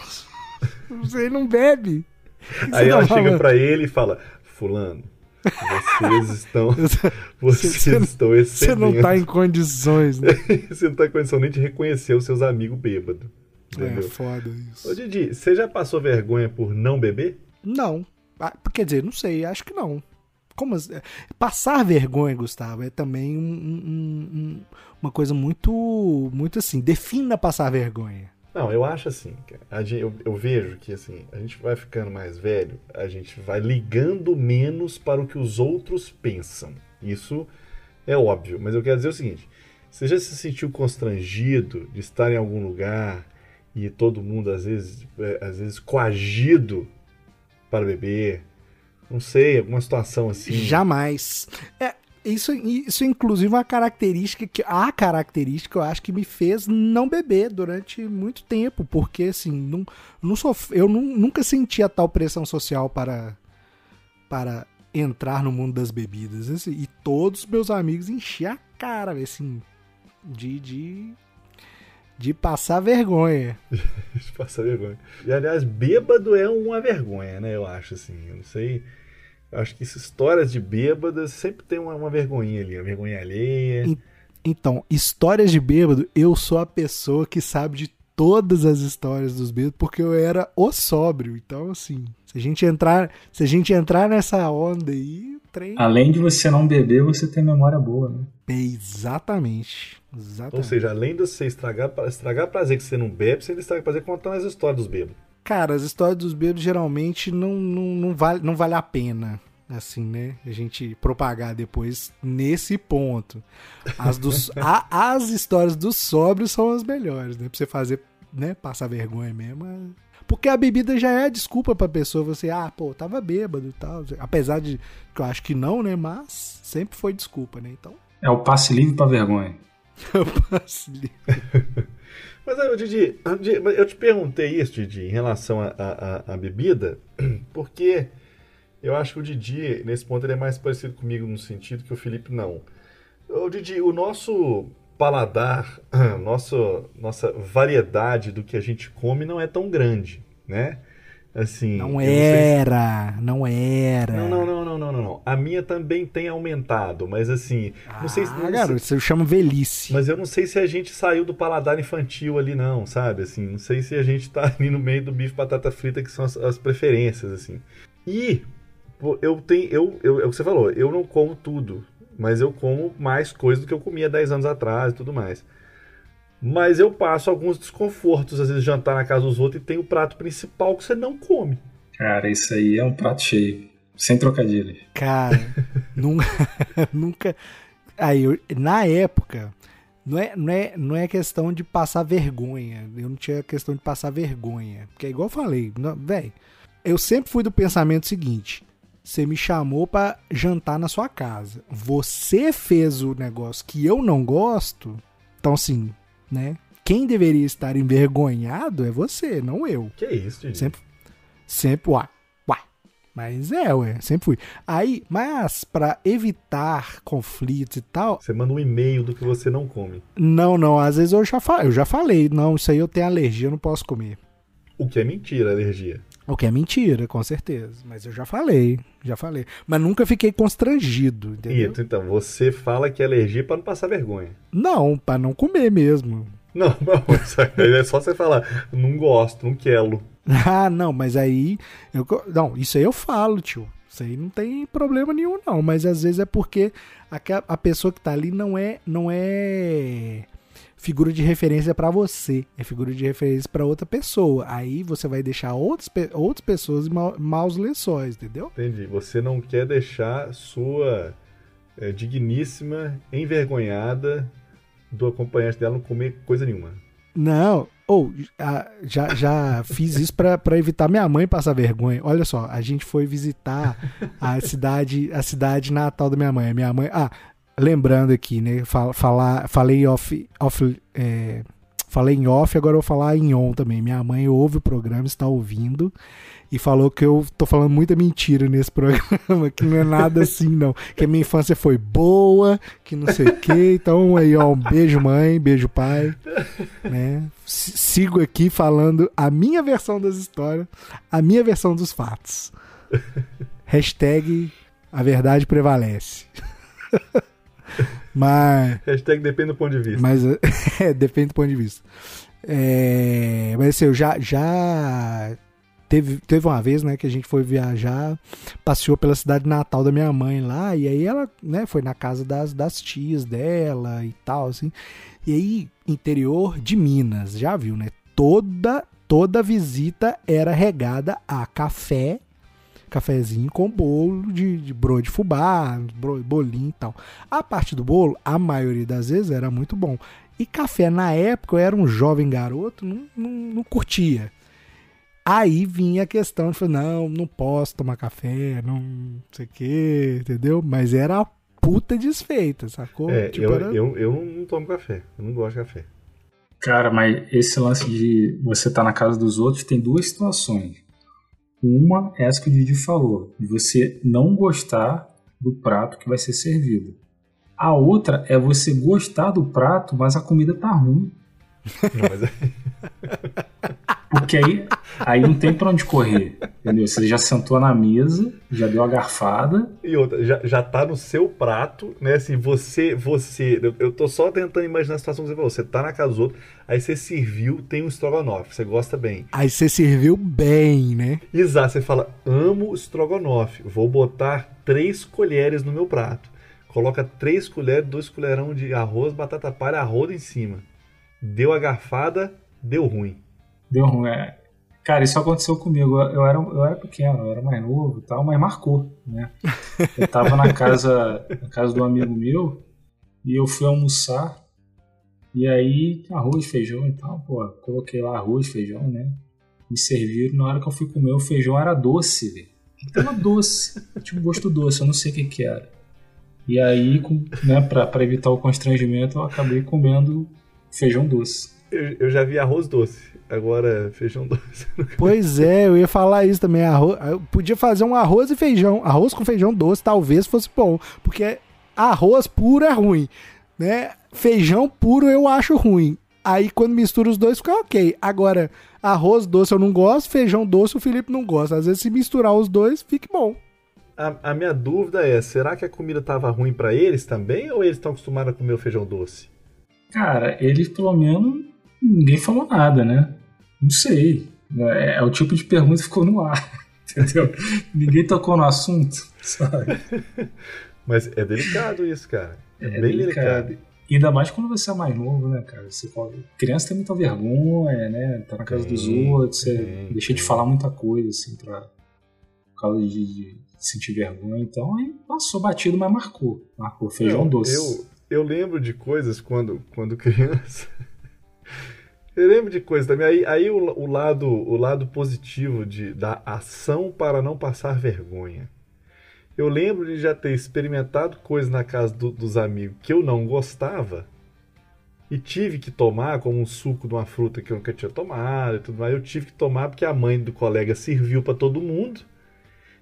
você não bebe. Aí ela chega falando?" pra ele e fala: Fulano, vocês estão. Vocês Você- estão Você não tá em condições, né? Você não tá em condição nem de reconhecer os seus amigos bêbados. É Entendeu? foda Ô isso. Didi, você já passou vergonha por não beber? Não, Ah, quer dizer, não sei, acho que não. Como assim? passar vergonha, Gustavo, é também um- um- um- uma coisa muito, muito assim. Defina passar vergonha. Não, eu acho assim. eu, eu vejo que assim, a gente vai ficando mais velho, a gente vai ligando menos para o que os outros pensam. Isso é óbvio, mas eu quero dizer o seguinte: você já se sentiu constrangido de estar em algum lugar e todo mundo às vezes, é, às vezes coagido para beber? Não sei, alguma situação assim. Jamais. É, isso, isso inclusive uma característica que a característica eu acho que me fez não beber durante muito tempo, porque assim, não, não sof... eu não, nunca sentia tal pressão social para para entrar no mundo das bebidas. Assim, e todos os meus amigos enchiam a cara, assim, de, de, de passar vergonha. de passar vergonha. E aliás, bêbado é uma vergonha, né? Eu acho assim. Eu não sei. Eu acho que essas histórias de bêbadas sempre tem uma, uma vergonhinha ali, uma vergonha alheia. Então, histórias de bêbado, eu sou a pessoa que sabe de todas as histórias dos bêbados, porque eu era o sóbrio. Então, assim, se a gente entrar, se a gente entrar nessa onda aí, trem. Além de você não beber, você tem memória boa, né? Exatamente. Exatamente. Ou seja, além de você estragar, estragar prazer que você não bebe, você ainda estraga prazer contando as histórias dos bêbados. Cara, as histórias dos bêbados geralmente não, não, não, vale, não vale a pena assim, né? A gente propagar depois nesse ponto. As, dos, a, as histórias dos sóbrios são as melhores, né? Pra você fazer, né? Passar vergonha mesmo. É... Porque a bebida já é a desculpa pra pessoa. Você, ah, pô, tava bêbado e tal. Apesar de que eu acho que não, né? Mas sempre foi desculpa, né? Então. É o passe livre pra vergonha. é o passe livre. Mas, Didi, eu te perguntei isso, Didi, em relação à bebida, porque eu acho que o Didi, nesse ponto, ele é mais parecido comigo no sentido que o Felipe não. O Didi, o nosso paladar, nosso, nossa variedade do que a gente come não é tão grande, né? Assim, não era, não, se... não era. Não, não, não, não, não, não, A minha também tem aumentado, mas assim, ah, não sei se. Ah, garoto, você chama velhice. Mas eu não sei se a gente saiu do paladar infantil ali, não, sabe? Assim, não sei se a gente tá ali no meio do bife batata frita, que são as, as preferências, assim. E eu tenho. Eu, eu, é o que você falou, eu não como tudo, mas eu como mais coisa do que eu comia 10 anos atrás e tudo mais. Mas eu passo alguns desconfortos, às vezes jantar na casa dos outros e tem o prato principal que você não come. Cara, isso aí é um prato cheio. Sem trocadilhos. Cara, nunca. nunca. Aí, eu, na época, não é, não, é, não é questão de passar vergonha. Eu não tinha questão de passar vergonha. Porque é igual eu falei, velho. Eu sempre fui do pensamento seguinte: você me chamou para jantar na sua casa. Você fez o negócio que eu não gosto. Então, assim, né? Quem deveria estar envergonhado é você, não eu. Que isso, gente? Sempre, sempre, uai, uai. Mas é, ué, sempre fui. Aí, mas para evitar conflitos e tal. Você manda um e-mail do que você não come. Não, não. Às vezes eu já, falei, eu já falei, não, isso aí eu tenho alergia, eu não posso comer. O que é mentira, alergia. O que é mentira, com certeza. Mas eu já falei, já falei. Mas nunca fiquei constrangido, entendeu? Isso, então, você fala que é alergia para não passar vergonha. Não, para não comer mesmo. Não, não, é só você falar, não gosto, não quero. Ah, não, mas aí. Eu, não, isso aí eu falo, tio. Isso aí não tem problema nenhum, não. Mas às vezes é porque a, a pessoa que tá ali não é. Não é figura de referência para você, é figura de referência para outra pessoa. Aí você vai deixar outras, outras pessoas em maus lençóis, entendeu? Entendi. Você não quer deixar sua é, digníssima envergonhada do acompanhante dela não comer coisa nenhuma. Não, ou oh, já, já fiz isso para evitar minha mãe passar vergonha. Olha só, a gente foi visitar a cidade, a cidade natal da minha mãe. Minha mãe, ah, lembrando aqui, né? Falar, falei off, off é, falei em off, agora eu vou falar em on também. Minha mãe ouve o programa, está ouvindo e falou que eu tô falando muita mentira nesse programa, que não é nada assim, não. Que a minha infância foi boa, que não sei o quê. Então aí, ó, um beijo mãe, beijo pai. Né? Sigo aqui falando a minha versão das histórias, a minha versão dos fatos. Hashtag a verdade prevalece. Mas. Hashtag depende do ponto de vista. Mas é, depende do ponto de vista. É, mas assim, eu já, já teve, teve uma vez, né, que a gente foi viajar, passeou pela cidade natal da minha mãe lá, e aí ela, né, foi na casa das, das tias dela e tal, assim. E aí, interior de Minas, já viu, né? Toda, toda visita era regada a café cafezinho com bolo de, de broa de fubá, bolinho e tal. A parte do bolo, a maioria das vezes era muito bom. E café, na época, eu era um jovem garoto, não, não, não curtia. Aí vinha a questão de falar, não, não posso tomar café, não sei o que, entendeu? Mas era puta desfeita, sacou? É, Tipo, eu, era- eu, eu não tomo café. Eu não gosto de café. Cara, mas esse lance de você estar na casa dos outros tem duas situações. Uma é essa que o Didi falou, de você não gostar do prato que vai ser servido. A outra é você gostar do prato, mas a comida tá ruim. Não, mas é- Porque aí, aí não tem pra onde correr. Entendeu? Você já sentou na mesa, já deu a garfada. E outra, já, já tá no seu prato, né? Assim, você, você. Eu, eu tô só tentando imaginar a situação que você falou. Você tá na casa dos outros, aí você serviu, tem um estrogonofe, você gosta bem. Aí você serviu bem, né? Exato, você fala, amo estrogonofe, vou botar três colheres no meu prato. Coloca três colheres, dois colherão de arroz, batata palha, arroz em cima. Deu a garfada, deu ruim. Deu ruim. É. Cara, isso aconteceu comigo. Eu era, eu era pequeno, eu era mais novo e tal, mas marcou, né? Eu tava na casa, na casa do amigo meu e eu fui almoçar. E aí, arroz, feijão e tal, pô, coloquei lá arroz, feijão, né? Me serviram, na hora que eu fui comer, o feijão era doce, velho. Tava doce, tinha um gosto doce, eu não sei o que que era. E aí, com- né, pra, pra evitar o constrangimento, eu acabei comendo feijão doce. Eu, eu já vi arroz doce, agora feijão doce. Pois é, eu ia falar isso também. Arroz, eu podia fazer um arroz e feijão. Arroz com feijão doce talvez fosse bom. Porque arroz puro é ruim. Né? Feijão puro eu acho ruim. Aí quando mistura os dois fica ok. Agora, arroz doce eu não gosto, feijão doce o Felipe não gosta. Às vezes se misturar os dois, fica bom. A, a minha dúvida é, será que a comida tava ruim pra eles também ou eles estão acostumados a comer o feijão doce? Cara, eles pelo menos ninguém falou nada, né? Não sei. É, é o tipo de pergunta que ficou no ar. Entendeu? ninguém tocou no assunto, sabe? Mas é delicado isso, cara. É Bem delicado. Ainda mais quando você é mais novo, né, cara? Você, fala- criança tem muita vergonha, né? Tá na casa Tem, dos outros, você tem, deixa de falar muita coisa, assim, pra, por causa de, de sentir vergonha. Então, aí passou batido, mas marcou. Marcou feijão Não, doce. Eu, eu lembro de coisas quando, quando criança. Eu lembro de coisas também. Aí, aí o, o lado, o lado positivo de, da ação para não passar vergonha. Eu lembro de já ter experimentado coisas na casa do- dos amigos que eu não gostava e tive que tomar, como um suco de uma fruta que eu nunca tinha tomado e tudo mais. Eu tive que tomar porque a mãe do colega serviu para todo mundo.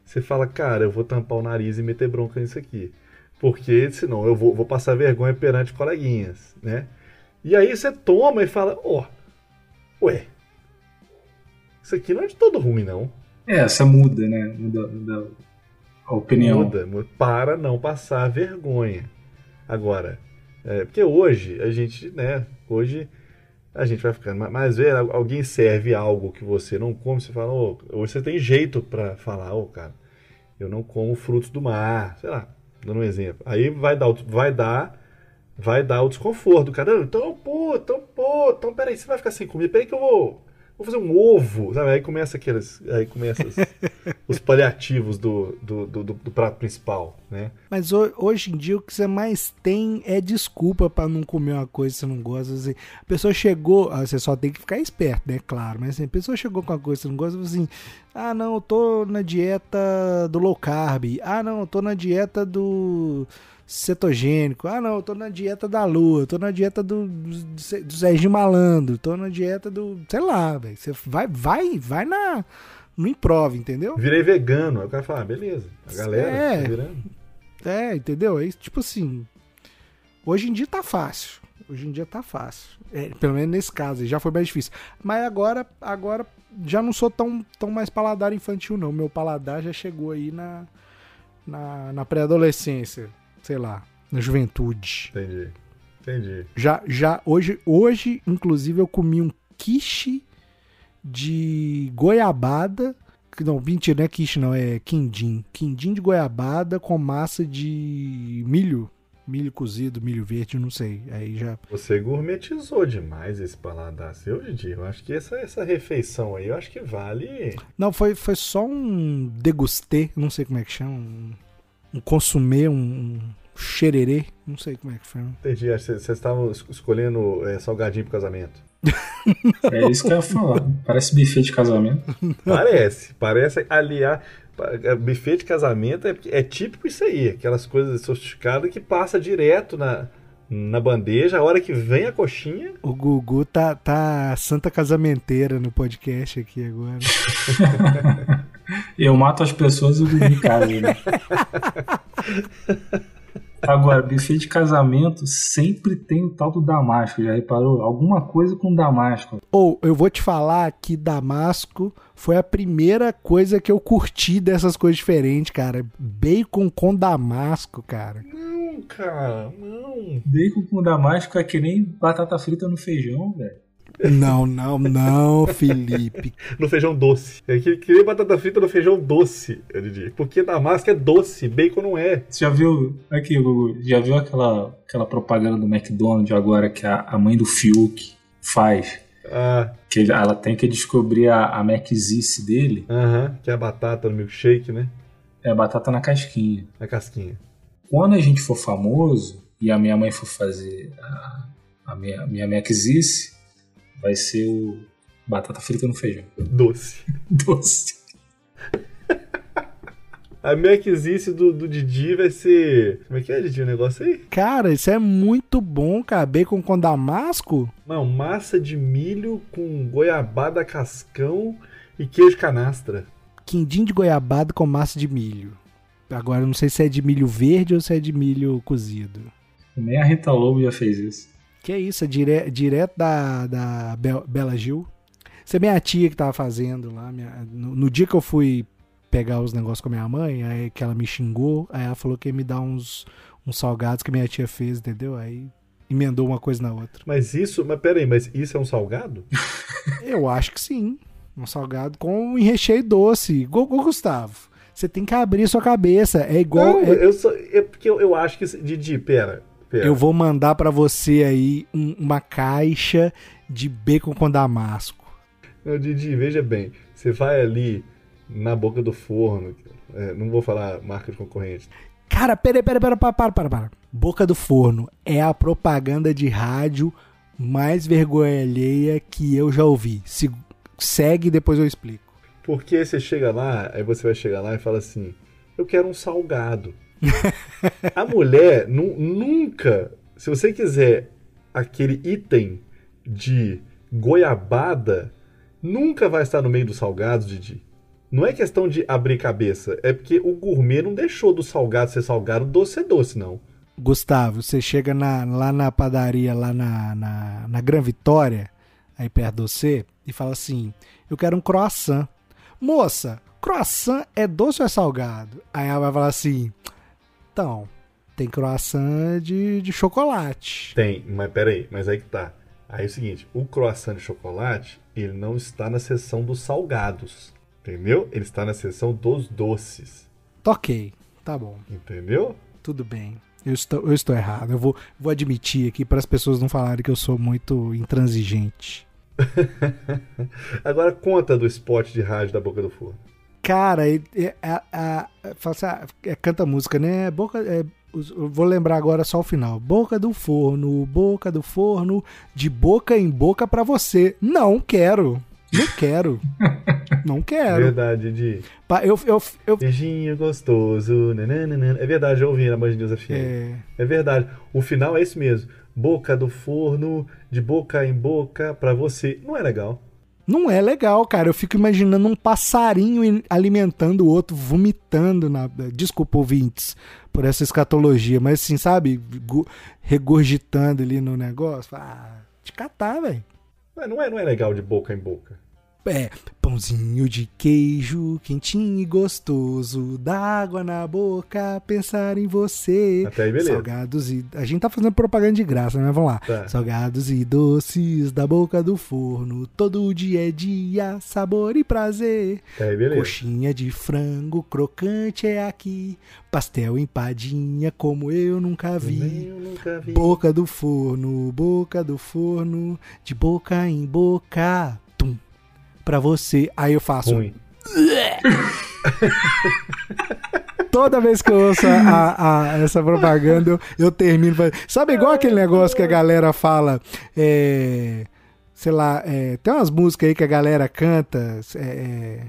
Você fala, cara, eu vou tampar o nariz e meter bronca nisso aqui. Porque senão eu vou, vou passar vergonha perante coleguinhas, né? E aí você toma e fala, ó, ué, isso aqui não é de todo ruim, não. É, essa muda, né? Muda, muda a opinião. Muda, muda, para não passar vergonha. Agora, é, porque hoje a gente, né, hoje a gente vai ficando ma- mais velho, al- alguém serve algo que você não come, você fala, ô, hoje você tem jeito pra falar, ô, cara, eu não como frutos do mar, sei lá, dando um exemplo. Aí vai dar, vai dar, vai dar o desconforto, cara, então, pô, então, pô, então, peraí, você vai ficar sem comida, peraí que eu vou, vou fazer um ovo, sabe? Aí começa aqueles, aí começa os, os paliativos do, do, do, do- do prato principal, né? Mas ho- hoje em dia o que você mais tem é desculpa pra não comer uma coisa que você não gosta. Assim, a pessoa chegou, ah, você só tem que ficar esperto, né? Claro, mas assim, a pessoa chegou com uma coisa que você não gosta, assim: ah, não, eu tô na dieta do low carb. Ah, não, eu tô na dieta do cetogênico. Ah, não, eu tô na dieta da lua. Eu tô na dieta do, do, do Serginho Malandro. Tô na dieta do. sei lá, velho. Você vai, vai, vai na. No improv, entendeu? Virei vegano. Aí o cara fala, ah, beleza. A galera É. tá virando. É, entendeu? É tipo assim. Hoje em dia tá fácil. Hoje em dia tá fácil. É, pelo menos nesse caso, aí já foi mais difícil. Mas agora, agora já não sou tão, tão mais paladar infantil, não. Meu paladar já chegou aí na, na, na pré-adolescência. Sei lá, na juventude. Entendi. Entendi. Já, já, hoje, hoje, inclusive, eu comi um quiche de goiabada. Não, mentira, não é quiche, não, é quindim. Quindim de goiabada com massa de milho. Milho cozido, milho verde, não sei. Aí já. Você gourmetizou demais esse paladar seu, Didi. Eu acho que essa, essa refeição aí, eu acho que vale. Não, foi, foi só um degustê, não sei como é que chama. Um, um consumê, um, xererê, não sei como é que chama. Entendi. Vocês estavam es- escolhendo é, salgadinho pro casamento. É isso que eu ia falar. Parece buffet de casamento. Parece. Parece aliar. É, buffet de casamento é, é típico isso aí, aquelas coisas sofisticadas que passa direto na, na bandeja, a hora que vem a coxinha. O Gugu tá, tá santa casamenteira no podcast aqui agora. Eu mato as pessoas e o Gugu casa, né? Agora, buffet de casamento sempre tem o tal do Damasco, já reparou? Alguma coisa com Damasco. Ou eu vou te falar que Damasco foi a primeira coisa que eu curti dessas coisas diferentes, cara. Bacon com Damasco, cara. Não, cara, não. Bacon com Damasco é que nem batata frita no feijão, velho. Não, não, não, Felipe. no feijão doce. É que queria batata frita no feijão doce, eu diria. Porque damasco é doce, bacon não é. Você já viu. Aqui, Gugu, já viu aquela, aquela propaganda do McDonald's agora que a, a mãe do Fiuk faz? Ah. Que ela tem que descobrir a, a Maczice dele. Aham, que é a batata no milkshake, né? É a batata na casquinha. Na casquinha. Quando a gente for famoso e a minha mãe for fazer a, a minha, minha Maczice, vai ser o batata frita no feijão. Doce. Doce. A Maczice do, do Didi vai ser. Como é que é, Didi, o negócio aí? Cara, isso é muito bom, cara. Bacon com damasco? Não, massa de milho com goiabada cascão e queijo canastra. Quindim de goiabada com massa de milho. Agora, eu não sei se é de milho verde ou se é de milho cozido. Nem a Rita Lobo já fez isso. Que é isso, é dire, direto da, da Bela Gil. Isso é minha tia que tava fazendo lá. Minha, no, no, dia que eu fui pegar os negócios com a minha mãe, aí que ela me xingou, aí ela falou que ia me dar uns, uns salgados que minha tia fez, entendeu? Aí emendou uma coisa na outra. Mas isso, mas peraí, mas isso é um salgado? eu acho que sim. Um salgado com um recheio doce. Ô, Gustavo, você tem que abrir sua cabeça. É igual. Não, é... eu sou. É porque eu, eu acho que. Didi, pera. Eu vou mandar para você aí um, uma caixa de bacon com damasco. Não, Didi, veja bem. Você vai ali na boca do forno. É, não vou falar marca de concorrente. Cara, pera, pera, pera, para, para, para, para. Boca do Forno é a propaganda de rádio mais vergonha alheia que eu já ouvi. Se, segue depois eu explico. Porque você chega lá, aí você vai chegar lá e fala assim: Eu quero um salgado. a mulher nu nunca, se você quiser aquele item de goiabada, nunca vai estar no meio dos salgados, Didi. Não é questão de abrir cabeça, é porque o gourmet não deixou do salgado ser salgado, doce ser doce, não. Gustavo, você chega na, lá na padaria, lá na, na, na Gran Vitória, aí perto de você, e fala assim: Eu quero um croissant. Moça, croissant é doce ou é salgado? Aí ela vai falar assim: então, tem croissant de, de chocolate. Tem, mas peraí, mas aí que tá. Aí é o seguinte, o croissant de chocolate, ele não está na seção dos salgados, entendeu? Ele está na seção dos doces. Ok, tá bom. Entendeu? Tudo bem. Eu estou, eu estou errado. Eu vou, vou admitir aqui para as pessoas não falarem que eu sou muito intransigente. Agora conta do spot de rádio da Boca do Forno. Cara, é, é, é, é, canta música, né? Boca, é, vou lembrar agora só o final. Boca do forno, boca do forno, de boca em boca para você. Não quero. Não quero. Não quero. Verdade, Di. Eu, eu, eu... Beijinho gostoso. Nananana. É verdade, eu ouvi na Band News FM. É... é verdade. O final é esse mesmo. Boca do forno, de boca em boca para você. Não é legal. Não é legal, cara. Eu fico imaginando um passarinho alimentando o outro, vomitando na. Desculpa, ouvintes, por essa escatologia, mas assim, sabe? Regurgitando ali no negócio. Ah, te catar, velho. Não é, não é legal de boca em boca. É, pãozinho de queijo, quentinho e gostoso, d'água na boca, pensar em você. Até aí, beleza. Salgados e. A gente tá fazendo propaganda de graça, né? Vamos lá. Tá. Salgados e doces da boca do forno, todo dia é dia, sabor e prazer. Até aí, beleza. Coxinha de frango crocante é aqui, pastel empadinha como eu nunca vi. Eu nunca vi. Boca do forno, boca do forno, de boca em boca para você. Aí eu faço. Ruim. Toda vez que eu ouço a, a, essa propaganda, eu, eu termino. Sabe igual aquele negócio que a galera fala. É, sei lá, é, tem umas músicas aí que a galera canta. É,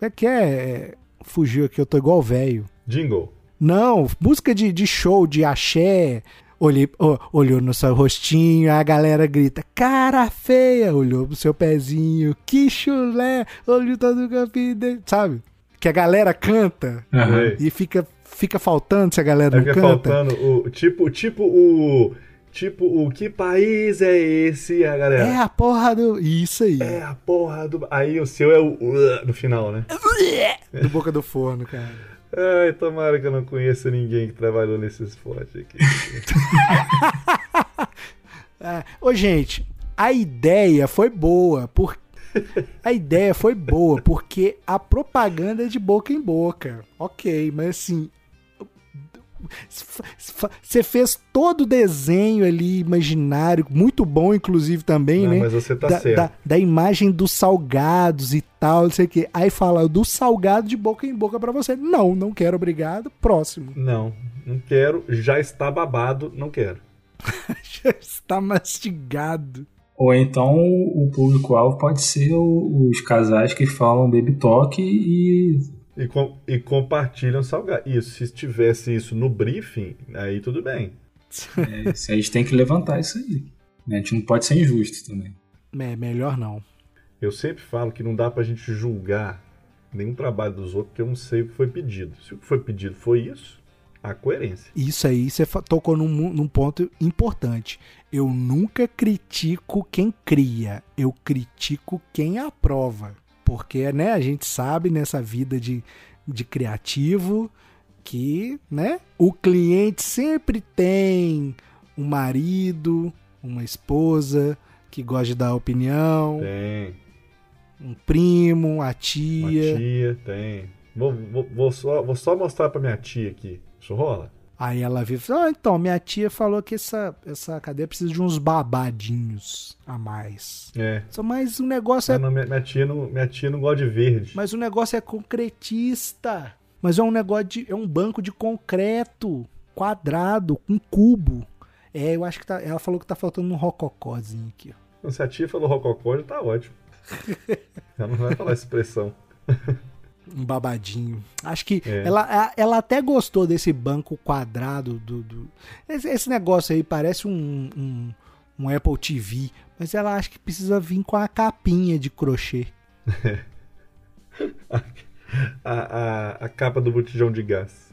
é, é que é, é fugiu aqui, eu tô igual velho. Jingle. Não, música de, de show, de axé. Olhei, oh, olhou no seu rostinho, a galera grita, cara feia, olhou pro seu pezinho, que chulé, olhou todo o dele, sabe? Que a galera canta Uhum. e fica, fica faltando se a galera Aí não fica canta. faltando o tipo, tipo o. Tipo, o que país é esse, a galera? É a porra do. Isso aí. É a porra do. Aí o seu é o no final, né? Do boca do forno, cara. Ai, tomara que eu não conheça ninguém que trabalhou nesse esporte aqui. É. Ô, gente, a ideia foi boa. Por... A ideia foi boa, porque a propaganda é de boca em boca. Ok, mas assim. Você fez todo o desenho ali imaginário, muito bom, inclusive, também, Não, né? mas você tá da, certo. da, da imagem dos salgados e tal, não sei o quê. Aí fala do salgado de boca em boca pra você. Não, não quero, obrigado. Próximo. Não, não quero. Já está babado, não quero. Já está mastigado. Ou então o público-alvo pode ser os casais que falam baby talk e E, com- e compartilham salgado. Isso, se tivesse isso no briefing, aí tudo bem. é, a gente tem que levantar isso aí. né? A gente não pode ser injusto também. É, melhor não. Eu sempre falo que não dá pra gente julgar nenhum trabalho dos outros, porque eu não sei o que foi pedido. Se o que foi pedido foi isso, a coerência. Isso aí você tocou num, num ponto importante. Eu nunca critico quem cria, eu critico quem aprova. Porque, né, a gente sabe nessa vida de, de criativo que, né, o cliente sempre tem um marido, uma esposa que gosta de dar opinião, Tem. um primo, a Uma tia. tia, tem. Vou, vou, vou só, vou só mostrar pra minha tia aqui. Isso rola? Aí ela viu e falou: ah, então, minha tia falou que essa, essa cadeia precisa de uns babadinhos a mais. É. Só, Mas o negócio é. não, minha, minha tia não, minha tia não gosta de verde. Mas o negócio é concretista. Mas é um negócio de. É um banco de concreto quadrado, com cubo. É, eu acho que tá. Ela falou que tá faltando um rococózinho aqui, se a tia falou rococó, já tá ótimo. Ela não vai falar essa expressão. Um babadinho. Acho que É. ela, ela até gostou desse banco quadrado do. do- Esse, esse negócio aí parece um, um, um Apple TV. Mas ela acha que precisa vir com a capinha de crochê. A, a, a capa do botijão de gás.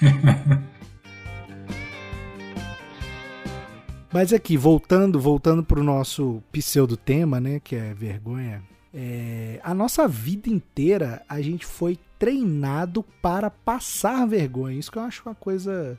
Mas aqui, voltando, voltando pro nosso pseudo tema, né, que é vergonha. É, a nossa vida inteira a gente foi treinado para passar vergonha. Isso que eu acho uma coisa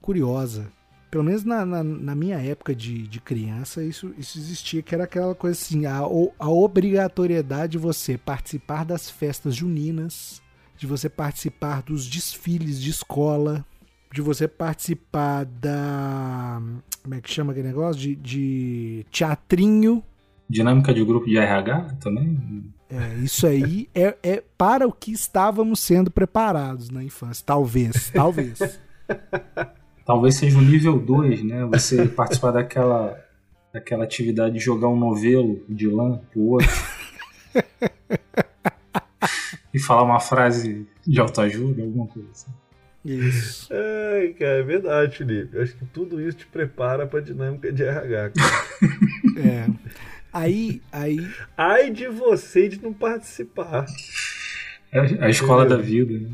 curiosa. Pelo menos na, na, na minha época de, de criança, isso, isso existia, que era aquela coisa assim, a, a obrigatoriedade de você participar das festas juninas, de você participar dos desfiles de escola, de você participar da. Como é que chama aquele negócio? De, de teatrinho. Dinâmica de grupo de RH também? É, isso aí é, é para o que estávamos sendo preparados na infância. Talvez, talvez. Talvez seja o nível 2, né? Você participar daquela, daquela atividade de jogar um novelo de lã pro outro. e falar uma frase de autoajuda, alguma coisa assim. Isso. Ai, cara, é verdade, Felipe. Eu acho que tudo isso te prepara pra dinâmica de RH. cara. É. Aí, aí, Ai de você de não participar. É a escola da vida, né?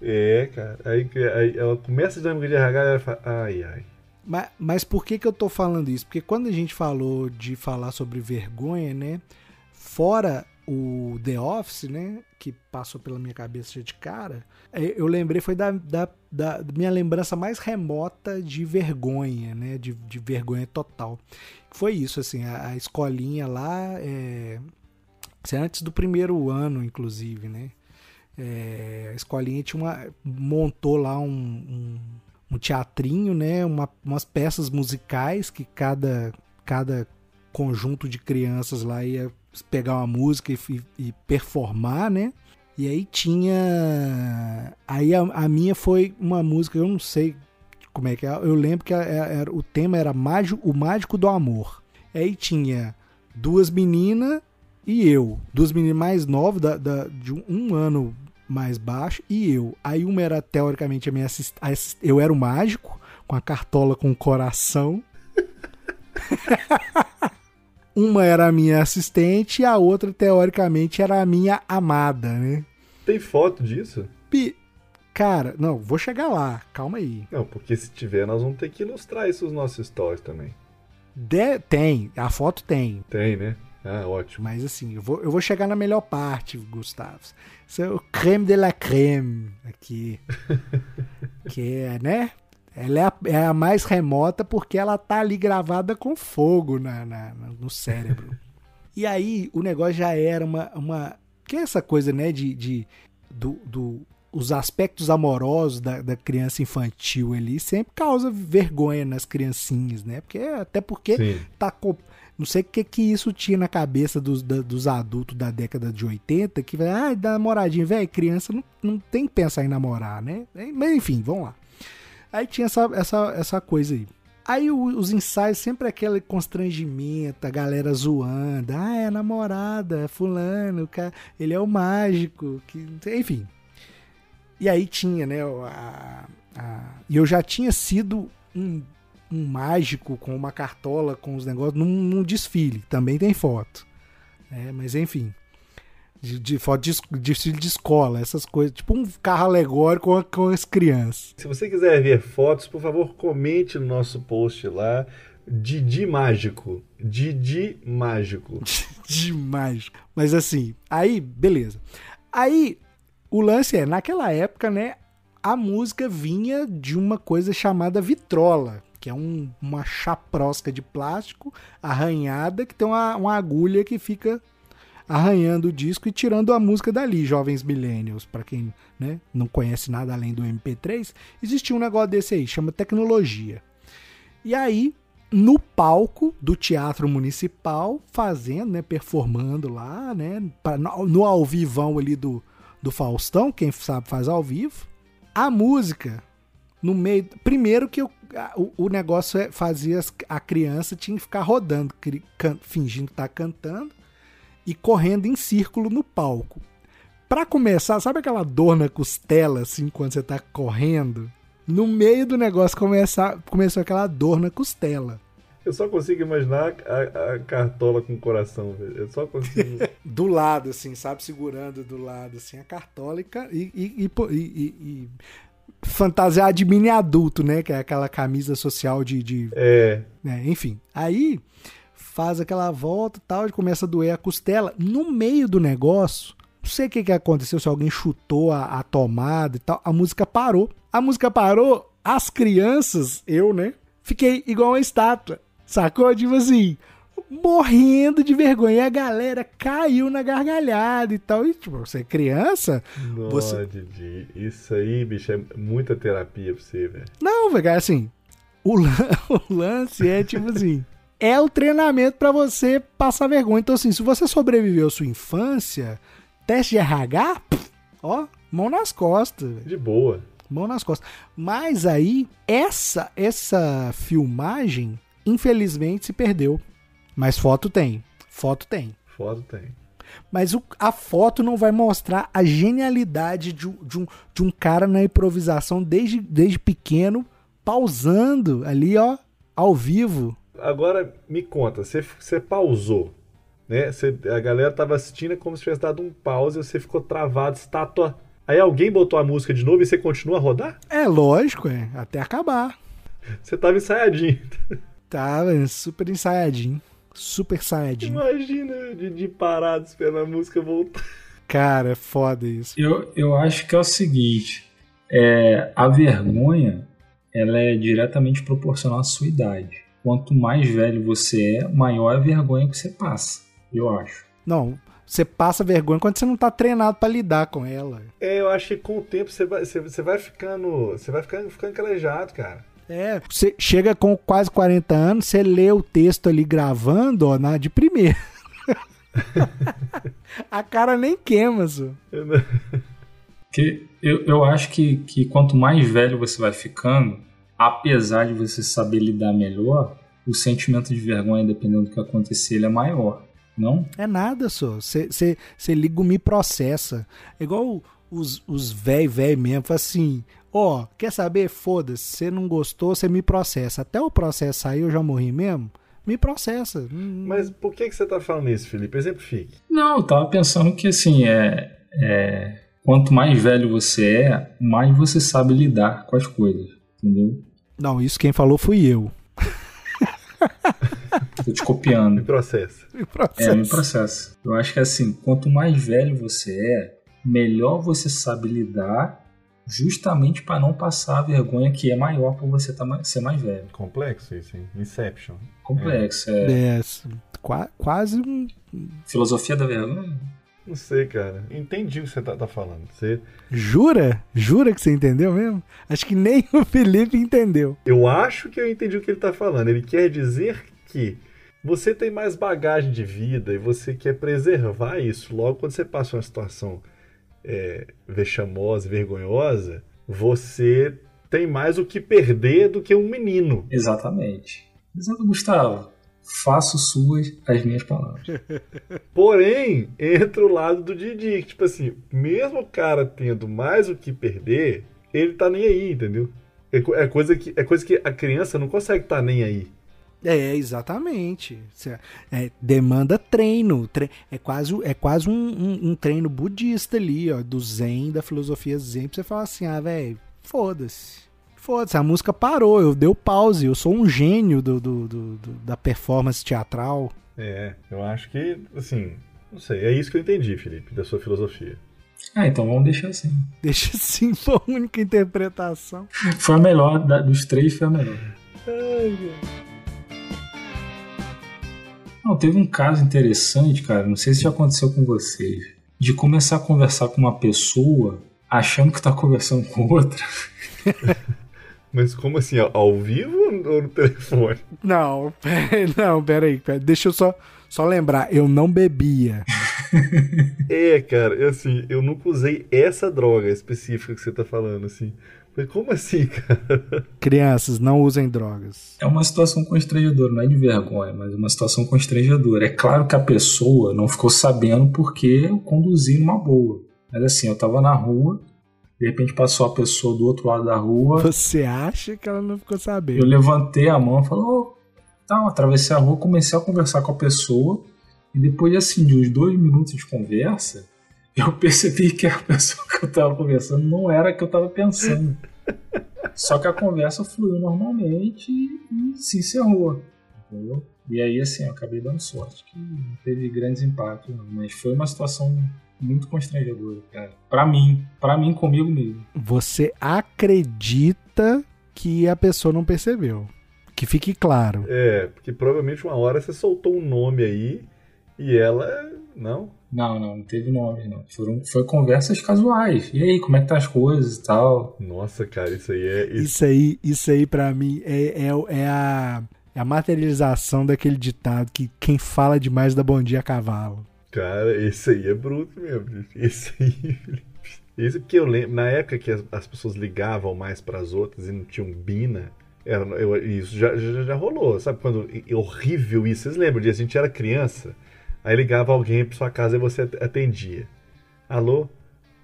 É, cara. Aí, que- aí ela começa a dinâmica de RH e ela fala, ai, ai. mas, mas por que que eu tô falando isso? Porque quando a gente falou de falar sobre vergonha, né? Fora o The Office, né? Que passou pela minha cabeça de cara, é, eu lembrei, foi da, da, da minha lembrança mais remota de vergonha, né? De, de vergonha total. Foi isso, assim, a, a escolinha lá, é, isso é antes do primeiro ano, inclusive, né? É, a escolinha tinha uma, montou lá um, um, um teatrinho, né? Uma, umas peças musicais que cada, cada conjunto de crianças lá ia pegar uma música e, e- performar, né? E aí tinha. Aí a, a minha foi uma música, eu não sei como é que é. Eu lembro que o tema era Mágico, o Mágico do Amor. Aí tinha duas meninas e eu. Duas meninas mais novas, da, da- de um, um ano mais baixo e eu. Aí uma era teoricamente a minha assist... eu era o mágico com a cartola com o coração. uma era a minha assistente e a outra teoricamente era a minha amada, né? Tem foto disso? Pi... Cara, não, vou chegar lá, calma aí. Não, porque se tiver, nós vamos ter que ilustrar isso nos nossos stories também. De... Tem, a foto tem. Tem, né? Ah, ótimo. Mas assim, eu vou, eu vou chegar na melhor parte, Gustavo. Isso é o creme de la creme aqui. que é, né? Ela é a, é a, mais remota porque ela tá ali gravada com fogo na, na, no cérebro. e aí o negócio já era uma. uma que é essa coisa, né? De, de do, do, os aspectos amorosos da, da, criança infantil ali sempre causa vergonha nas criancinhas, né? Porque, até porque Sim. tá. Não sei o que, que isso tinha na cabeça dos, da, dos adultos da década de 80, que vai, ah, namoradinha, velho, criança não, não tem que pensar em namorar, né? Mas enfim, vamos lá. Aí tinha essa, essa, essa coisa aí. Aí os ensaios sempre aquele constrangimento, a galera zoando. Ah, é namorada, é fulano, ele é o mágico. Que, enfim. E aí tinha, né? A, a, e eu já tinha sido um um mágico com uma cartola com os negócios num, num desfile. Também tem foto. É, mas enfim. De, de foto de, desfile de escola, essas coisas. Tipo um carro alegórico com, com as crianças. Se você quiser ver fotos, por favor, comente no nosso post lá. Didi Mágico. Didi Mágico. Didi Mágico. Mas assim, aí, beleza. Aí, o lance é, naquela época, né, a música vinha de uma coisa chamada vitrola, que é um, uma chaprosca de plástico arranhada que tem uma, uma agulha que fica arranhando o disco e tirando a música dali, jovens millennials. Para quem né, não conhece nada além do MP3, existia um negócio desse aí, chama tecnologia. E aí, no palco do Teatro Municipal, fazendo, né, performando lá, né, pra, no, ao vivão ali do, do Faustão, quem sabe faz ao vivo, a música no meio. Primeiro que o, o, negócio é, fazia a criança tinha que ficar rodando, fingindo estar tá cantando e correndo em círculo no palco. Para começar, sabe aquela dor na costela, assim, quando você tá correndo? No meio do negócio começar, começou aquela dor na costela. Eu só consigo imaginar a, a cartola com o coração, velho. Eu só consigo. do lado, assim, sabe? Segurando do lado, assim, a cartola e, e, e, e fantasiar de mini adulto, né? Que é aquela camisa social de. de é. Né? Enfim. Aí faz aquela volta e tal, e começa a doer a costela. No meio do negócio, não sei o que, que aconteceu, se alguém chutou a, a tomada e tal, a música parou. A música parou, as crianças, eu, né? Fiquei igual uma estátua. Sacou? Tipo assim, morrendo de vergonha. E a galera caiu na gargalhada e tal. E, tipo, você é criança. Nossa, você... Didi, isso aí, bicho, é muita terapia pra você, velho. Não, velho, assim, o, o lance é tipo assim. É o treinamento para você passar vergonha. Então, assim, se você sobreviveu à sua infância, teste de RH, ó, mão nas costas. Véio. De boa. Mão nas costas. Mas aí, essa, essa filmagem, infelizmente, se perdeu. Mas foto tem. Foto tem. Foto tem. Mas o, a foto não vai mostrar a genialidade de, de, um, de um cara na improvisação desde, desde pequeno, pausando ali, ó, ao vivo. Agora me conta, você, você pausou, né? Você, a galera tava assistindo como se tivesse dado um pause e você ficou travado, estátua. Aí alguém botou a música de novo e você continua a rodar? É, lógico, é. Até acabar. Você tava ensaiadinho. Tava super ensaiadinho. Super Saiyajin. Imagina de, de parado esperando a música voltar. Cara, é foda isso. Eu, eu acho que é o seguinte: é, a vergonha ela é diretamente proporcional à sua idade. Quanto mais velho você é, maior a vergonha que você passa, eu acho. Não, você passa vergonha quando você não tá treinado para lidar com ela. É, eu acho que com o tempo você vai, você, você vai ficando. Você vai ficando, ficando calejado, cara. É, você chega com quase 40 anos, você lê o texto ali gravando, ó, na, de primeira. a cara nem queima, só. Que eu, eu acho que, que quanto mais velho você vai ficando, apesar de você saber lidar melhor, o sentimento de vergonha, dependendo do que acontecer, ele é maior, não? É nada, só. Você liga o me processa. É igual os, os véi, véi mesmo, assim, ó, oh, quer saber? Foda-se, você não gostou, você me processa. Até o processo sair, eu já morri mesmo. Me processa. Mas por que, que você tá falando isso, Felipe? Exemplifique. Não, eu tava pensando que assim, é, é, quanto mais velho você é, mais você sabe lidar com as coisas, entendeu? Não, isso quem falou fui eu. Tô te copiando. Me processa. Me processa. É, me processa. Eu acho que assim, quanto mais velho você é, melhor você sabe lidar justamente para não passar a vergonha que é maior por você tá, ser mais velho. Complexo isso, hein? Inception. Complexo, é. É, qua- quase um. Filosofia da vergonha? Não sei, cara. Entendi o que você tá, tá falando. Você... Jura? Jura que você entendeu mesmo? Acho que nem o Felipe entendeu. Eu acho que eu entendi o que ele tá falando. Ele quer dizer que você tem mais bagagem de vida e você quer preservar isso. Logo, quando você passa uma situação é, vexamosa, vergonhosa, você tem mais o que perder do que um menino. Exatamente. Exato, Gustavo. Faço suas as minhas palavras. Porém, entra o lado do Didi, que, tipo assim, mesmo o cara tendo mais o que perder, ele tá nem aí, entendeu? É, é coisa que, é coisa que a criança não consegue estar nem aí. É, exatamente. É, demanda treino. tre- é quase, é quase um, um- um treino budista ali, ó, do Zen, da filosofia Zen, pra você falar assim, ah, velho, foda-se. Foda-se, a música parou, eu dei pause, eu sou um gênio do, do- do- do- da performance teatral. É, eu acho que, assim, não sei, é isso que eu entendi, Felipe, da sua filosofia. Ah, então vamos deixar assim. Deixa assim, foi a única interpretação. Foi a melhor, da- dos três foi a melhor. Não, teve um caso interessante, cara, não sei se já aconteceu com vocês, de começar a conversar com uma pessoa achando que tá conversando com outra. Mas como assim, ao- ao vivo ou no telefone? Não, não, peraí, pera, deixa eu só, só lembrar, eu não bebia. É, cara, eu, assim, eu nunca usei essa droga específica que você tá falando, assim. Mas como assim, cara? Crianças, não usem drogas. É uma situação constrangedora, não é de vergonha, mas é uma situação constrangedora. É claro que a pessoa não ficou sabendo porque eu conduzi numa boa. Mas assim, eu tava na rua, de repente passou a pessoa do outro lado da rua, Você acha que ela não ficou eu sabendo? levantei a mão e falei, tá, atravessei a rua, comecei a conversar com a pessoa, e depois assim, de uns dois minutos de conversa, eu percebi que a pessoa que eu tava conversando não era a que eu tava pensando. Só que a conversa fluiu normalmente e se encerrou. Entendeu? E aí, assim, eu acabei dando sorte, que não teve grandes impactos. Mas foi uma situação muito constrangedora, cara. Pra mim, pra mim comigo mesmo. Você acredita que a pessoa não percebeu. Que fique claro. É, porque provavelmente uma hora você soltou um nome aí e ela. Não? Não, não, não teve nome, não. Foram, foi conversas casuais. E aí, como é que tá as coisas e tal? Nossa, cara, isso aí é. Isso... Isso aí, isso aí para mim é, é, é a, é a materialização daquele ditado que quem fala demais dá bom dia a cavalo. Cara, esse aí é bruto mesmo. Esse aí. Esse porque eu lembro, na época que as, as pessoas ligavam mais pras outras e não tinham Bina, era, eu- isso já, já, já rolou. Sabe quando. É horrível isso. Vocês lembram disso? A gente era criança, aí ligava alguém pra sua casa e você at- atendia. Alô?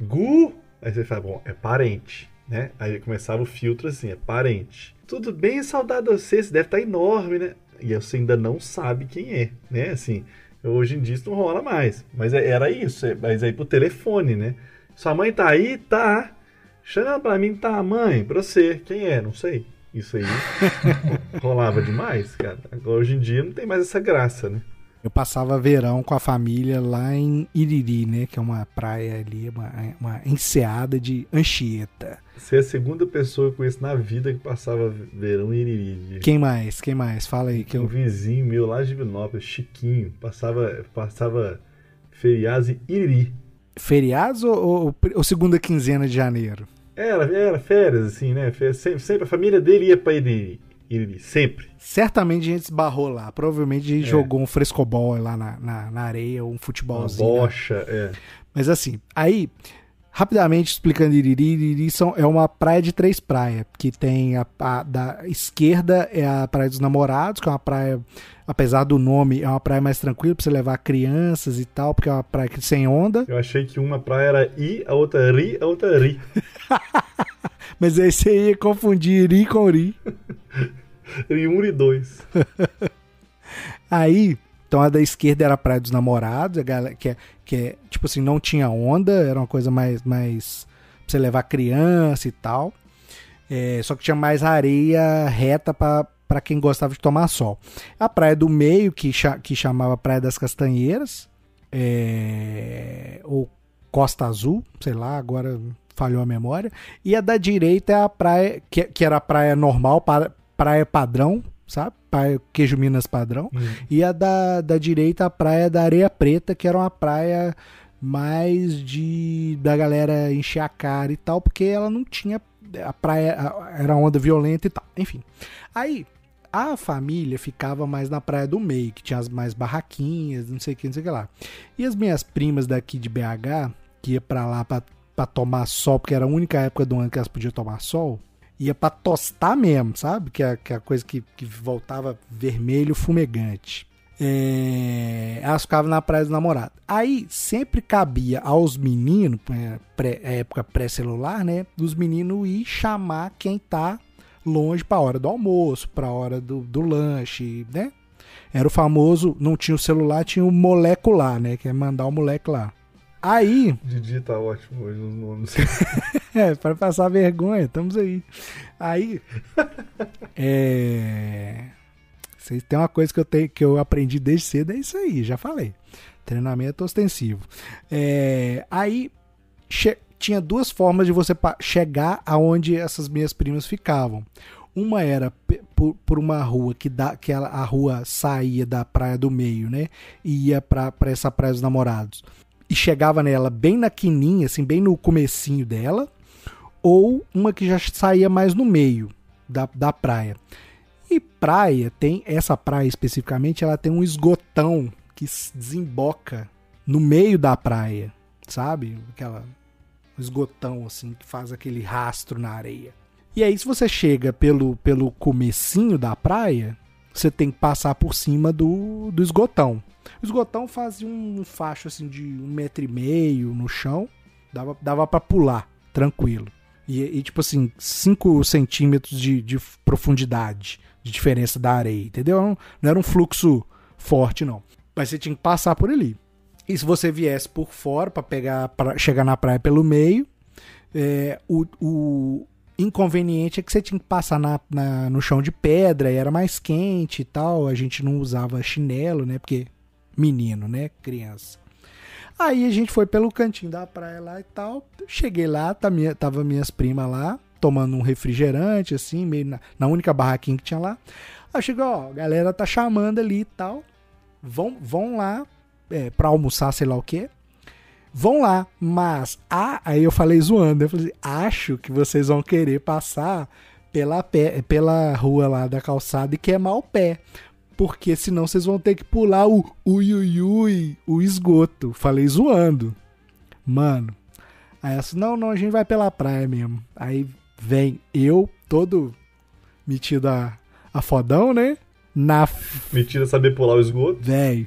Gu? Aí você fala, bom, é parente, né? Aí começava o filtro assim, é parente. Tudo bem, saudade de você, você deve estar enorme, né? E você ainda não sabe quem é, né? Assim, hoje em dia isso não rola mais. Mas é- era isso, é- mas aí pro telefone, né? Sua mãe tá aí? Tá. Chama pra mim, tá, mãe, pra você. Quem é? Não sei. Isso aí rolava demais, cara. Agora, hoje em dia não tem mais essa graça, né? Eu passava verão com a família lá em Iriri, né? Que é uma praia ali, uma, uma enseada de Anchieta. Você é a segunda pessoa que eu conheço na vida que passava verão em Iriri. Quem mais? Quem mais? Fala aí que Um eu. vizinho meu lá de Divinópolis, Chiquinho, passava, passava feriados em Iriri. Feriados ou, ou, ou segunda quinzena de janeiro? Era, era férias, assim, né? Sempre, sempre a família dele ia pra Iriri. Iriri, sempre. Certamente a gente esbarrou lá. Provavelmente a gente É. jogou um frescobol lá na, na, na areia, ou um Uma futebolzinho. né? bocha, é. Mas assim, aí Rapidamente explicando Iriri, Iriri são, é uma praia de três praias, que tem a, a, da esquerda é a Praia dos Namorados, que é uma praia, apesar do nome, é uma praia mais tranquila para você levar crianças e tal, porque é uma praia sem onda. Eu achei que uma praia era I, a outra Ri, a outra Ri. Mas aí você ia confundir Ri com Ri. 1 um, e 2. aí, então a da esquerda era a Praia dos Namorados, que, é, que é, tipo assim, não tinha onda, era uma coisa mais, mais pra você levar criança e tal. É, só que tinha mais areia reta para quem gostava de tomar sol. A praia do meio, que, que chamava Praia das Castanheiras, é, ou Costa Azul, sei lá, agora falhou a memória. E a da direita é a praia, que, que era a praia normal, praia padrão, sabe? Praia Queijo Minas padrão. Uhum. E a da, da direita, a praia da Areia Preta, que era uma praia mais de da galera encher a cara e tal, porque ela não tinha. A praia era onda violenta e tal. Enfim. Aí. A família ficava mais na praia do meio, que tinha as mais barraquinhas, não sei o que, não sei o que lá. E as minhas primas daqui de BH, que ia pra lá pra, pra tomar sol, porque era a única época do ano que elas podiam tomar sol, ia para tostar mesmo, sabe? Que é, que é a coisa que, que voltava vermelho fumegante. É, elas ficavam na praia do namorado. Aí sempre cabia aos meninos, é, pré, é época pré-celular, né? Dos meninos ir chamar quem tá longe para a hora do almoço, para a hora do, do lanche, né? Era o famoso, não tinha o celular, tinha o molecular, né? Que é mandar o moleque lá. Aí. Didi tá ótimo hoje nos nomes. é, para passar vergonha, estamos aí. Aí. é. Tem uma coisa que eu, tenho, que eu aprendi desde cedo, é isso aí, já falei. Treinamento ostensivo. É, aí tinha duas formas de você chegar aonde essas minhas primas ficavam. Uma era por, por uma rua que, dá, que ela, a rua saía da praia do meio, né? E ia para essa praia dos namorados e chegava nela bem na quininha, assim, bem no comecinho dela, ou uma que já saía mais no meio da, da praia. E praia tem, essa praia especificamente, ela tem um esgotão que desemboca no meio da praia, sabe? Aquela esgotão assim que faz aquele rastro na areia. E aí se você chega pelo pelo comecinho da praia, você tem que passar por cima do, do esgotão. O esgotão fazia um facho assim de um metro e meio no chão, dava, dava para pular, tranquilo. E, e, tipo assim, 5 centímetros de, de profundidade de diferença da areia, entendeu? Não, não era um fluxo forte, não. Mas você tinha que passar por ali. E se você viesse por fora para pegar para chegar na praia pelo meio, é, o, o, inconveniente é que você tinha que passar na, na, no chão de pedra e era mais quente e tal. A gente não usava chinelo, né? Porque menino, né? Criança. Aí a gente foi pelo cantinho da praia lá e tal. Cheguei lá, tá minha, tava minhas primas lá, tomando um refrigerante, assim, meio na, na única barraquinha que tinha lá. Aí chegou, ó, a galera tá chamando ali e tal. Vão, vão lá é, pra almoçar, sei lá o quê. Vão lá, mas ah, aí eu falei zoando, eu falei, acho que vocês vão querer passar pela, pé, pela rua lá da calçada e queimar o pé porque senão vocês vão ter que pular o ui, o esgoto. Falei zoando. Mano. Aí essa, não, não, a gente vai pela praia mesmo. Aí vem eu, todo metido a, a fodão, né? Na. Metido a saber pular o esgoto. Velho.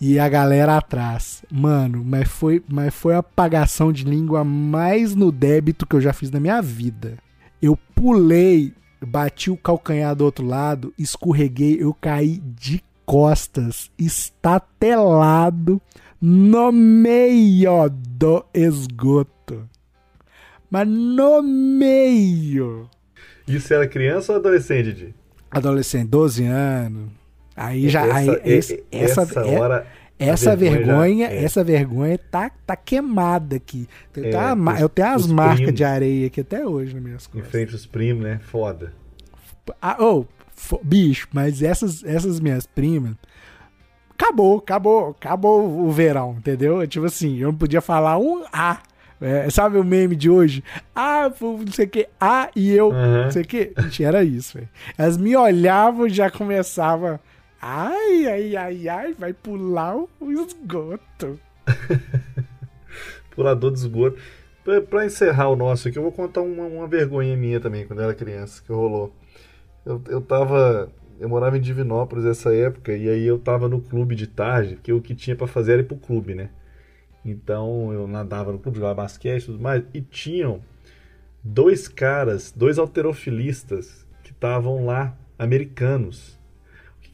E a galera atrás. Mano, mas foi, mas foi a apagação de língua mais no débito que eu já fiz na minha vida. Eu pulei bati o calcanhar do outro lado, escorreguei, eu caí de costas, estatelado no meio do esgoto. Mas no meio. Isso era criança ou adolescente, Di? Adolescente, 12 anos. Aí já. Essa, aí, esse, essa, essa é, hora. Essa vergonha, vergonha é. essa vergonha tá, tá queimada aqui. Eu, é, tenho, os, eu tenho as marcas primos. de areia aqui até hoje nas minhas costas. Em frente aos primos, né? Foda. Ah, oh, bicho, mas essas, essas minhas primas. Acabou, acabou, acabou o verão, entendeu? Tipo assim, eu não podia falar um A. É, sabe o meme de hoje? Ah, não sei o que, A e eu, uhum. não sei o que. Gente, era isso, velho. Elas me olhavam e já começava. Ai, ai, ai, ai, vai pular o esgoto. Pulador de esgoto. Pra encerrar o nosso aqui, eu vou contar uma, uma vergonha minha também, quando eu era criança, que rolou. Eu, eu tava. Eu morava em Divinópolis nessa época, e aí eu tava no clube de tarde, que o que tinha para fazer era ir pro clube, né? Então eu nadava no clube, jogava basquete e tudo mais, e tinham dois caras, dois alterofilistas, que estavam lá, americanos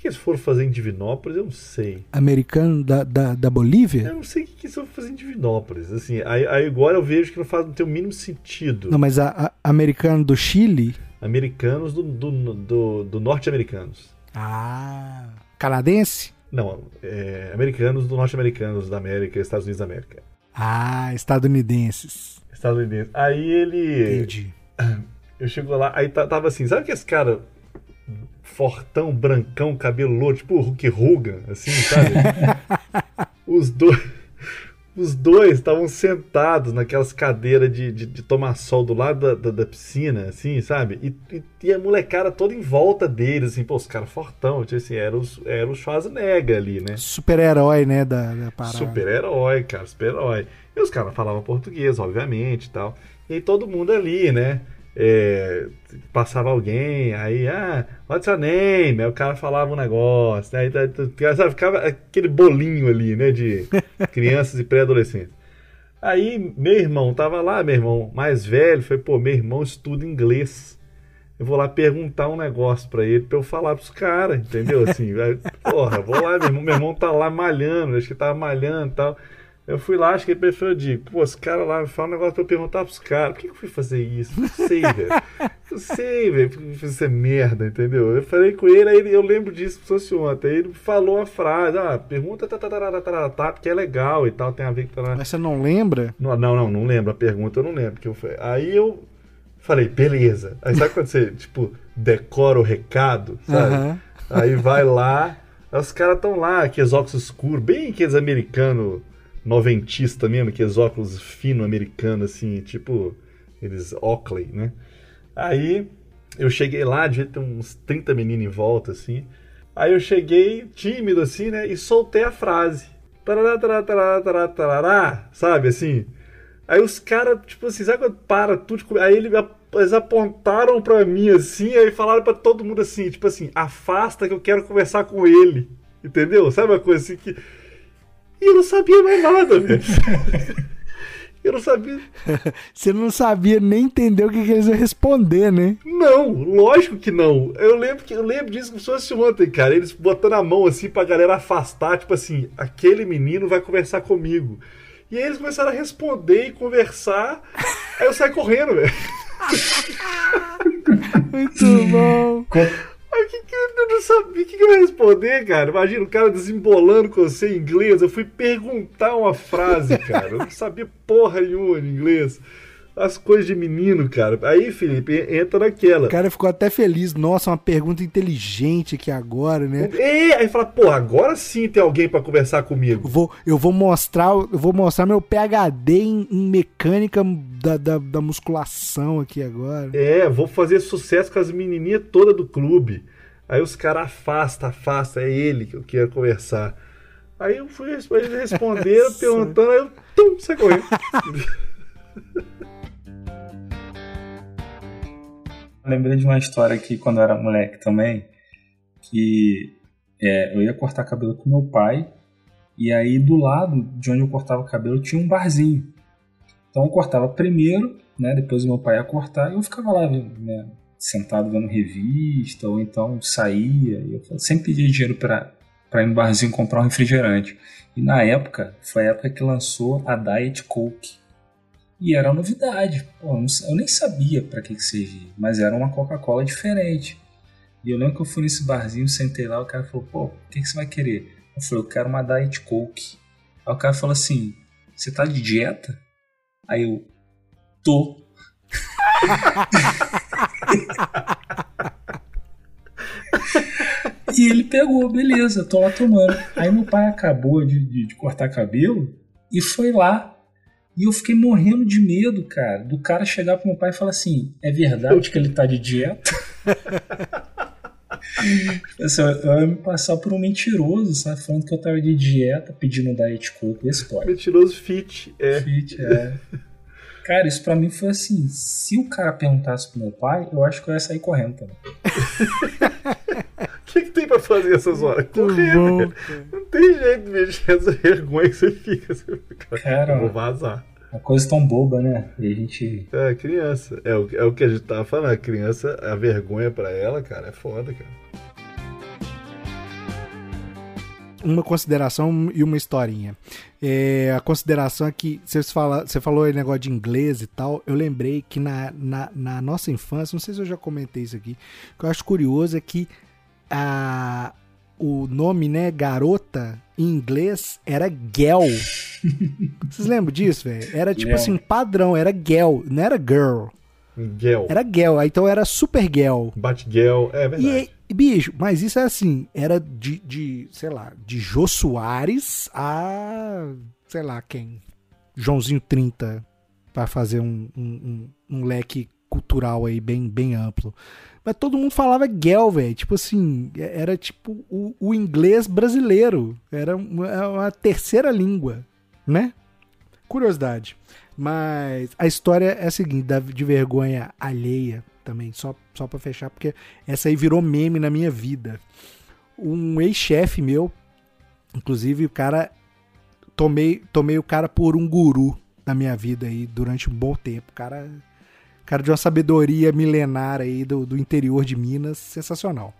que eles foram fazer em Divinópolis? Eu não sei. Americano da, da, da Bolívia? Eu não sei o que eles foram fazer em Divinópolis. Assim, aí, aí agora eu vejo que não faz não tem o mínimo sentido. Não, mas a, a americano do Chile? Americanos do, do, do, do norte-americanos. Ah. Canadense? Não, é, americanos do norte-americanos da América, Estados Unidos da América. Ah, estadunidenses. Estadunidenses. Aí ele. Entendi. Eu chego lá, aí tava assim, sabe que esse cara fortão, brancão, cabelo louro, tipo o Hulk Hogan, assim, sabe? os dois. Os dois estavam sentados naquelas cadeiras de, de, de, tomar sol do lado da, da, da piscina, assim, sabe? E, e, e, a molecada toda em volta deles, assim, pô, os caras fortão, tipo assim, era, os, era o Schwarzenegger ali, né? Super-herói, né, da, da parada. Super-herói, cara, super-herói. E os caras falavam português, obviamente e tal. E todo mundo ali, né? É, passava alguém, aí, ah, what's your name? Aí o cara falava um negócio, né? aí sabe, ficava aquele bolinho ali, né, de crianças e pré-adolescentes. Aí meu irmão tava lá, meu irmão mais velho, foi, pô, meu irmão estuda inglês. Eu vou lá perguntar um negócio para ele, pra eu falar pros caras, entendeu? Assim, aí, porra, vou lá, meu irmão, meu irmão tá lá malhando, acho que tava malhando e tal. Eu fui lá, acho que ele preferiu de, pô, os caras lá falam um negócio pra eu perguntar pros caras, por que, que eu fui fazer isso? Não sei, velho. Não sei, velho, por que eu fiz essa merda, entendeu? Eu falei com ele, aí eu lembro disso que fosse ontem. Aí ele falou a frase, ah, pergunta tá, tá, tá, tá, tá, porque é legal e tal, tem a ver com. Mas você não lembra? Não, não, não, não lembro. A pergunta eu não lembro. Que eu fui... Aí eu falei, beleza. Aí sabe quando você, tipo, decora o recado, sabe? Uhum. Aí vai lá, os caras estão lá, aqueles óculos escuros, bem aqueles americanos noventista mesmo, aqueles óculos fino americano, assim, tipo eles Oakley, né? Aí eu cheguei lá, devia ter uns 30 meninos em volta, assim. Aí eu cheguei tímido, assim, né? E soltei a frase. Tarará, tarará, tarará, tarará, sabe, assim. Aí os caras, tipo assim, sabe quando para tudo? Aí ele, eles apontaram pra mim, assim, aí falaram pra todo mundo assim, tipo assim, afasta que eu quero conversar com ele. Entendeu? Sabe uma coisa assim que e eu não sabia mais nada, velho. Eu não sabia. Você não sabia nem entender o que, que, eles iam responder, né? Não, lógico que não. Eu lembro que eu lembro disso como se fosse ontem, cara. Eles botando a mão assim pra galera afastar, tipo assim, aquele menino vai conversar comigo. E aí eles começaram a responder e conversar. aí eu saí correndo, velho. Muito bom. O que, que eu não sabia? O que, que eu ia responder, cara? Imagina o cara desembolando com você em inglês. Eu fui perguntar uma frase, cara. Eu não sabia porra nenhuma em inglês as coisas de menino, cara. Aí, Felipe, entra naquela. O cara ficou até feliz. Nossa, uma pergunta inteligente aqui agora, né? É, aí fala, pô, agora sim tem alguém para conversar comigo. Eu vou, eu vou mostrar, eu vou mostrar meu PhD em, em mecânica da, da, da, musculação aqui agora. É, vou fazer sucesso com as menininhas todas do clube. Aí os caras afasta, afasta, é ele que eu quero conversar. Aí eu fui eles responderam, perguntando, aí eu tum, sai correndo. Lembrei de uma história aqui quando eu era moleque também, que é, eu ia cortar cabelo com meu pai, e aí do lado de onde eu cortava cabelo tinha um barzinho. Então eu cortava primeiro, né, depois o meu pai ia cortar, e eu ficava lá né, sentado vendo revista, ou então saía, e eu sempre pedia dinheiro para ir no barzinho comprar um refrigerante. E na época, foi a época que lançou a Diet Coke. E era novidade. Pô, eu nem sabia para que, que servia, mas era uma Coca-Cola diferente. E eu lembro que eu fui nesse barzinho, sentei lá, o cara falou: pô, o que, que você vai querer? Eu falei: eu quero uma Diet Coke. Aí o cara falou assim: você tá de dieta? Aí eu: tô. e ele pegou, beleza, tô lá tomando. Aí meu pai acabou de, de, de cortar cabelo e foi lá e eu fiquei morrendo de medo, cara, do cara chegar pro meu pai e falar assim: é verdade que ele tá de dieta? assim, eu ia me passar por um mentiroso, sabe? Falando que eu tava de dieta, pedindo diet coke. Esse pode. Mentiroso fit, é. Fit, é. Cara, isso pra mim foi assim: se o cara perguntasse pro meu pai, eu acho que eu ia sair correndo também. O que, que tem pra fazer essas horas? Correr. Bom, Não tem jeito, bicho. Essa vergonha que você fica. Você fica cara, vou vazar. Uma coisa tão boba, né? E a gente. É, criança. É o, é o que a gente tava falando. A criança, a vergonha pra ela, cara, é foda, cara. uma consideração e uma historinha. É, a consideração é que você, fala, você falou aí negócio de inglês e tal. Eu lembrei que na, na, na, nossa infância, não sei se eu já comentei isso aqui, o que eu acho curioso é que a, o nome, né, garota, em inglês, era girl. Vocês lembram disso, velho? Era tipo assim, padrão, era girl, não era girl. Girl. Era girl, então era super girl. Batgirl, é verdade. E, bicho, mas isso é assim, era de, de, sei lá, de Jô Soares a, sei lá, quem? Joãozinho 30, para fazer um, um, um, um leque cultural aí bem, bem amplo. Mas todo mundo falava girl, velho. Tipo assim, era tipo o, o inglês brasileiro. Era uma, é uma, terceira língua, né? Curiosidade. Mas a história é a seguinte, de vergonha alheia também, só, só pra fechar, porque essa aí virou meme na minha vida. Um ex-chefe meu, inclusive o cara. Tomei, tomei o cara por um guru na minha vida aí durante um bom tempo. O cara cara de uma sabedoria milenar aí do, do interior de Minas, sensacional.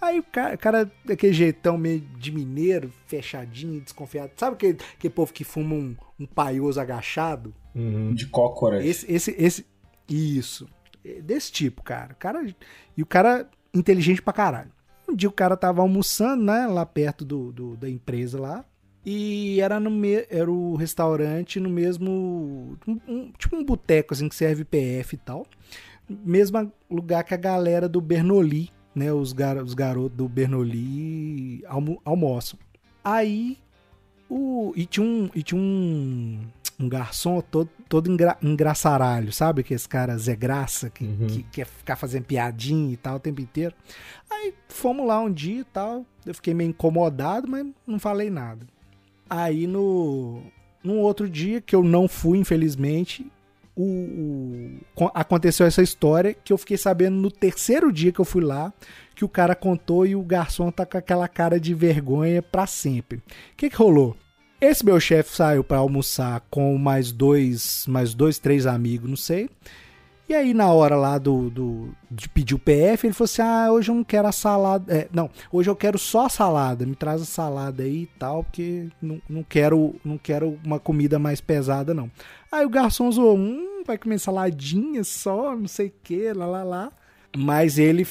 Aí o cara, cara, daquele jeitão meio de mineiro, fechadinho, desconfiado. Sabe aquele, aquele povo que fuma um, um paioso agachado? Uhum. De cócoras. Esse, esse, esse, isso. Desse tipo, cara. cara. E o cara inteligente pra caralho. Um dia o cara tava almoçando, né, lá perto do, do da empresa lá. E era no me... era o restaurante no mesmo. Um, tipo um boteco assim que serve PF e tal. Mesmo lugar que a galera do Bernoulli, né? Os, gar... os garotos do Bernoulli almo... almoçam. Aí. O... E tinha um. E tinha um um garçom todo, todo engra, engraçaralho, sabe? Que esse cara Zé Graça, que, uhum. que quer ficar fazendo piadinha e tal o tempo inteiro. Aí fomos lá um dia e tal. Eu fiquei meio incomodado, mas não falei nada. Aí no num outro dia que eu não fui, infelizmente, o, o, aconteceu essa história que eu fiquei sabendo no terceiro dia que eu fui lá, que o cara contou e o garçom tá com aquela cara de vergonha para sempre. O que, que rolou? Esse meu chefe saiu para almoçar com mais dois, mais dois, três amigos, não sei. E aí, na hora lá do, do, de pedir o PF, ele falou assim: Ah, hoje eu não quero a salada. É, não, hoje eu quero só a salada. Me traz a salada aí e tal, porque não, não, quero, não quero uma comida mais pesada, não. Aí o garçom zoou: Hum, vai comer saladinha só, não sei o que, lá, lá, lá. Mas ele,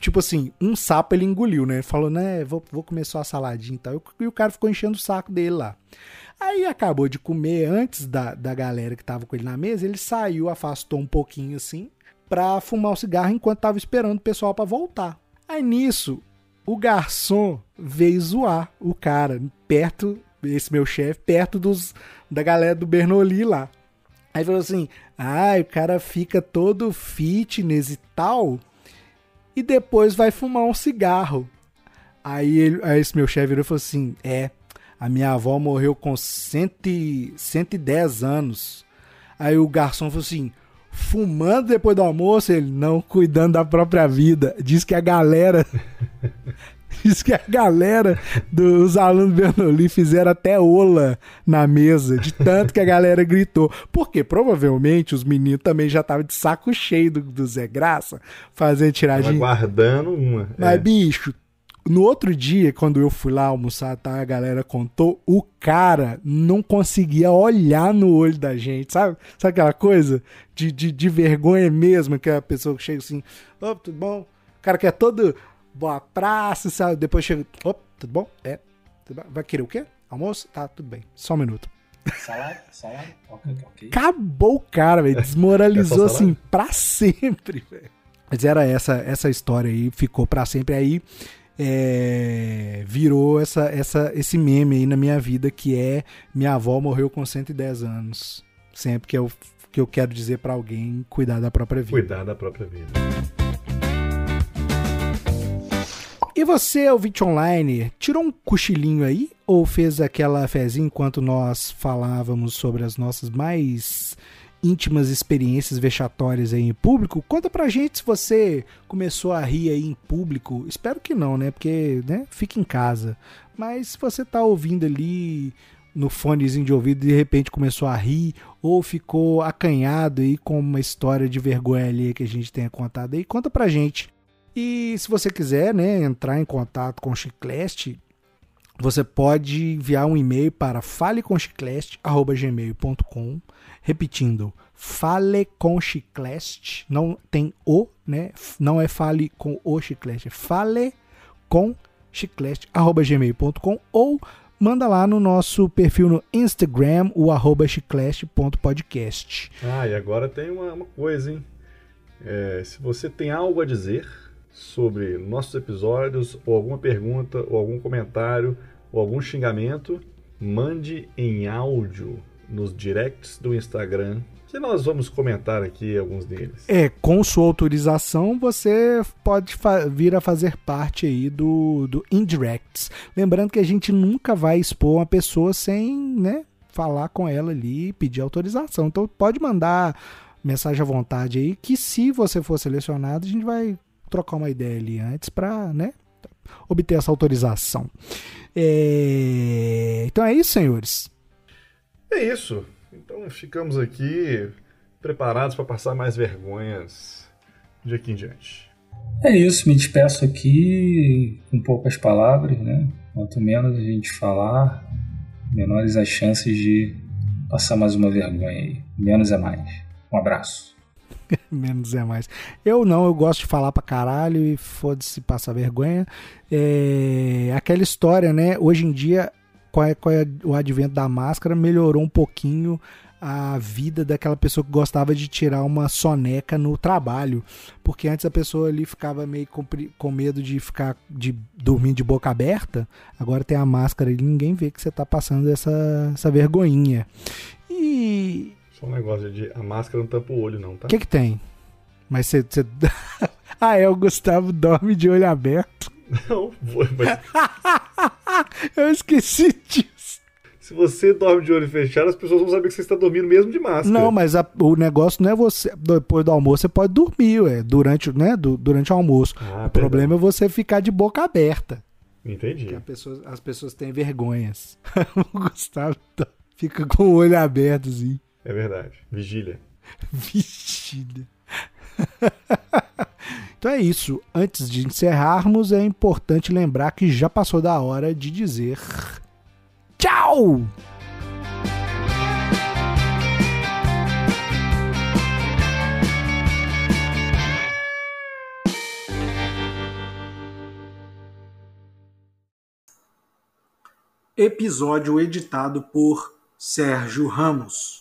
tipo assim, um sapo ele engoliu, né? Ele falou: Né, vou, vou comer só a saladinha e tal. E o cara ficou enchendo o saco dele lá. Aí acabou de comer antes da, da galera que tava com ele na mesa, ele saiu, afastou um pouquinho assim, pra fumar o cigarro enquanto tava esperando o pessoal para voltar. Aí nisso, o garçom veio zoar o cara, perto, esse meu chefe, perto dos da galera do Bernoulli lá. Aí falou assim: ah, o cara fica todo fitness e tal, e depois vai fumar um cigarro. Aí, ele, aí esse meu chefe virou e falou assim: é, a minha avó morreu com cento, 110 anos. Aí o garçom falou assim: fumando depois do almoço, ele não cuidando da própria vida. Diz que a galera. diz que a galera dos alunos do Bernoulli fizeram até ola na mesa, de tanto que a galera gritou. Porque provavelmente os meninos também já estavam de saco cheio do, do Zé Graça, fazendo tiradinha. Guardando uma. Mas, é. bicho, no outro dia, quando eu fui lá almoçar, tá, a galera contou, o cara não conseguia olhar no olho da gente, sabe? Sabe aquela coisa de, de, de vergonha mesmo, que a pessoa que chega assim, ô, tudo bom? O cara que é todo boa praça, sabe? Depois chega, ô, tudo bom? É, tudo bom? vai querer o quê? Almoço? Tá, tudo bem, só um minuto. Salada? Salada? Ok, ok. Acabou o cara, velho. Desmoralizou assim pra sempre, velho. Mas era essa essa história aí, ficou pra sempre aí é, virou essa, essa, esse meme aí na minha vida que é minha avó morreu com 110 anos. Sempre que eu, que eu quero dizer para alguém cuidar da própria vida. Cuidar da própria vida. E você, ouvinte online, tirou um cochilinho aí? Ou fez aquela fezinha enquanto nós falávamos sobre as nossas mais íntimas experiências vexatórias aí em público, conta pra gente se você começou a rir aí em público. Espero que não, né? Porque, né, fica em casa. Mas se você tá ouvindo ali no fonezinho de ouvido e de repente começou a rir ou ficou acanhado aí com uma história de vergonha ali que a gente tenha contado aí, conta pra gente. E se você quiser, né, entrar em contato com o Chicleste, você pode enviar um e-mail para faleconchicleste@gmail.com, repetindo, faleconchicleste, não tem o, né? Não é fale com o chiclete, é fale com chicleste@gmail.com ou manda lá no nosso perfil no Instagram, o arroba chicleste.podcast. Ah, e agora tem uma, uma coisa, hein? É, se você tem algo a dizer sobre nossos episódios, ou alguma pergunta, ou algum comentário, ou algum xingamento, mande em áudio nos directs do Instagram que nós vamos comentar aqui alguns deles. É, com sua autorização, você pode vir a fazer parte aí do, do Indirects. Lembrando que a gente nunca vai expor uma pessoa sem, né, falar com ela ali e pedir autorização. Então pode mandar mensagem à vontade aí, que se você for selecionado, a gente vai trocar uma ideia ali antes para, né, obter essa autorização. É... Então é isso, senhores. É isso. Então ficamos aqui preparados para passar mais vergonhas de aqui em diante. É isso, me despeço aqui com poucas palavras, né? Quanto menos a gente falar, menores as chances de passar mais uma vergonha aí. Menos é mais. Um abraço. Menos é mais. Eu não, eu gosto de falar pra caralho e foda-se passar vergonha. É aquela história, né? Hoje em dia qual é, qual é o advento da máscara melhorou um pouquinho a vida daquela pessoa que gostava de tirar uma soneca no trabalho, porque antes a pessoa ali ficava meio com, com medo de ficar de dormir de boca aberta, agora tem a máscara e ninguém vê que você está passando essa, essa vergonhinha. E só um negócio de a máscara não tampa o olho não, tá? O que que tem? Mas você, você... ah, é, o Gustavo dorme de olho aberto. Não, mas... Eu esqueci disso. Se você dorme de olho fechado, as pessoas vão saber que você está dormindo mesmo de máscara. Não, mas a, o negócio não é você. Depois do almoço você pode dormir, ué, durante, né, do, durante o almoço. Ah, o problema é você ficar de boca aberta. Entendi. Pessoa, as pessoas têm vergonhas. o Gustavo tá, fica com o olho aberto, assim. É verdade. Vigília. Vigília. Então é isso. Antes de encerrarmos, é importante lembrar que já passou da hora de dizer tchau! Episódio editado por Sérgio Ramos.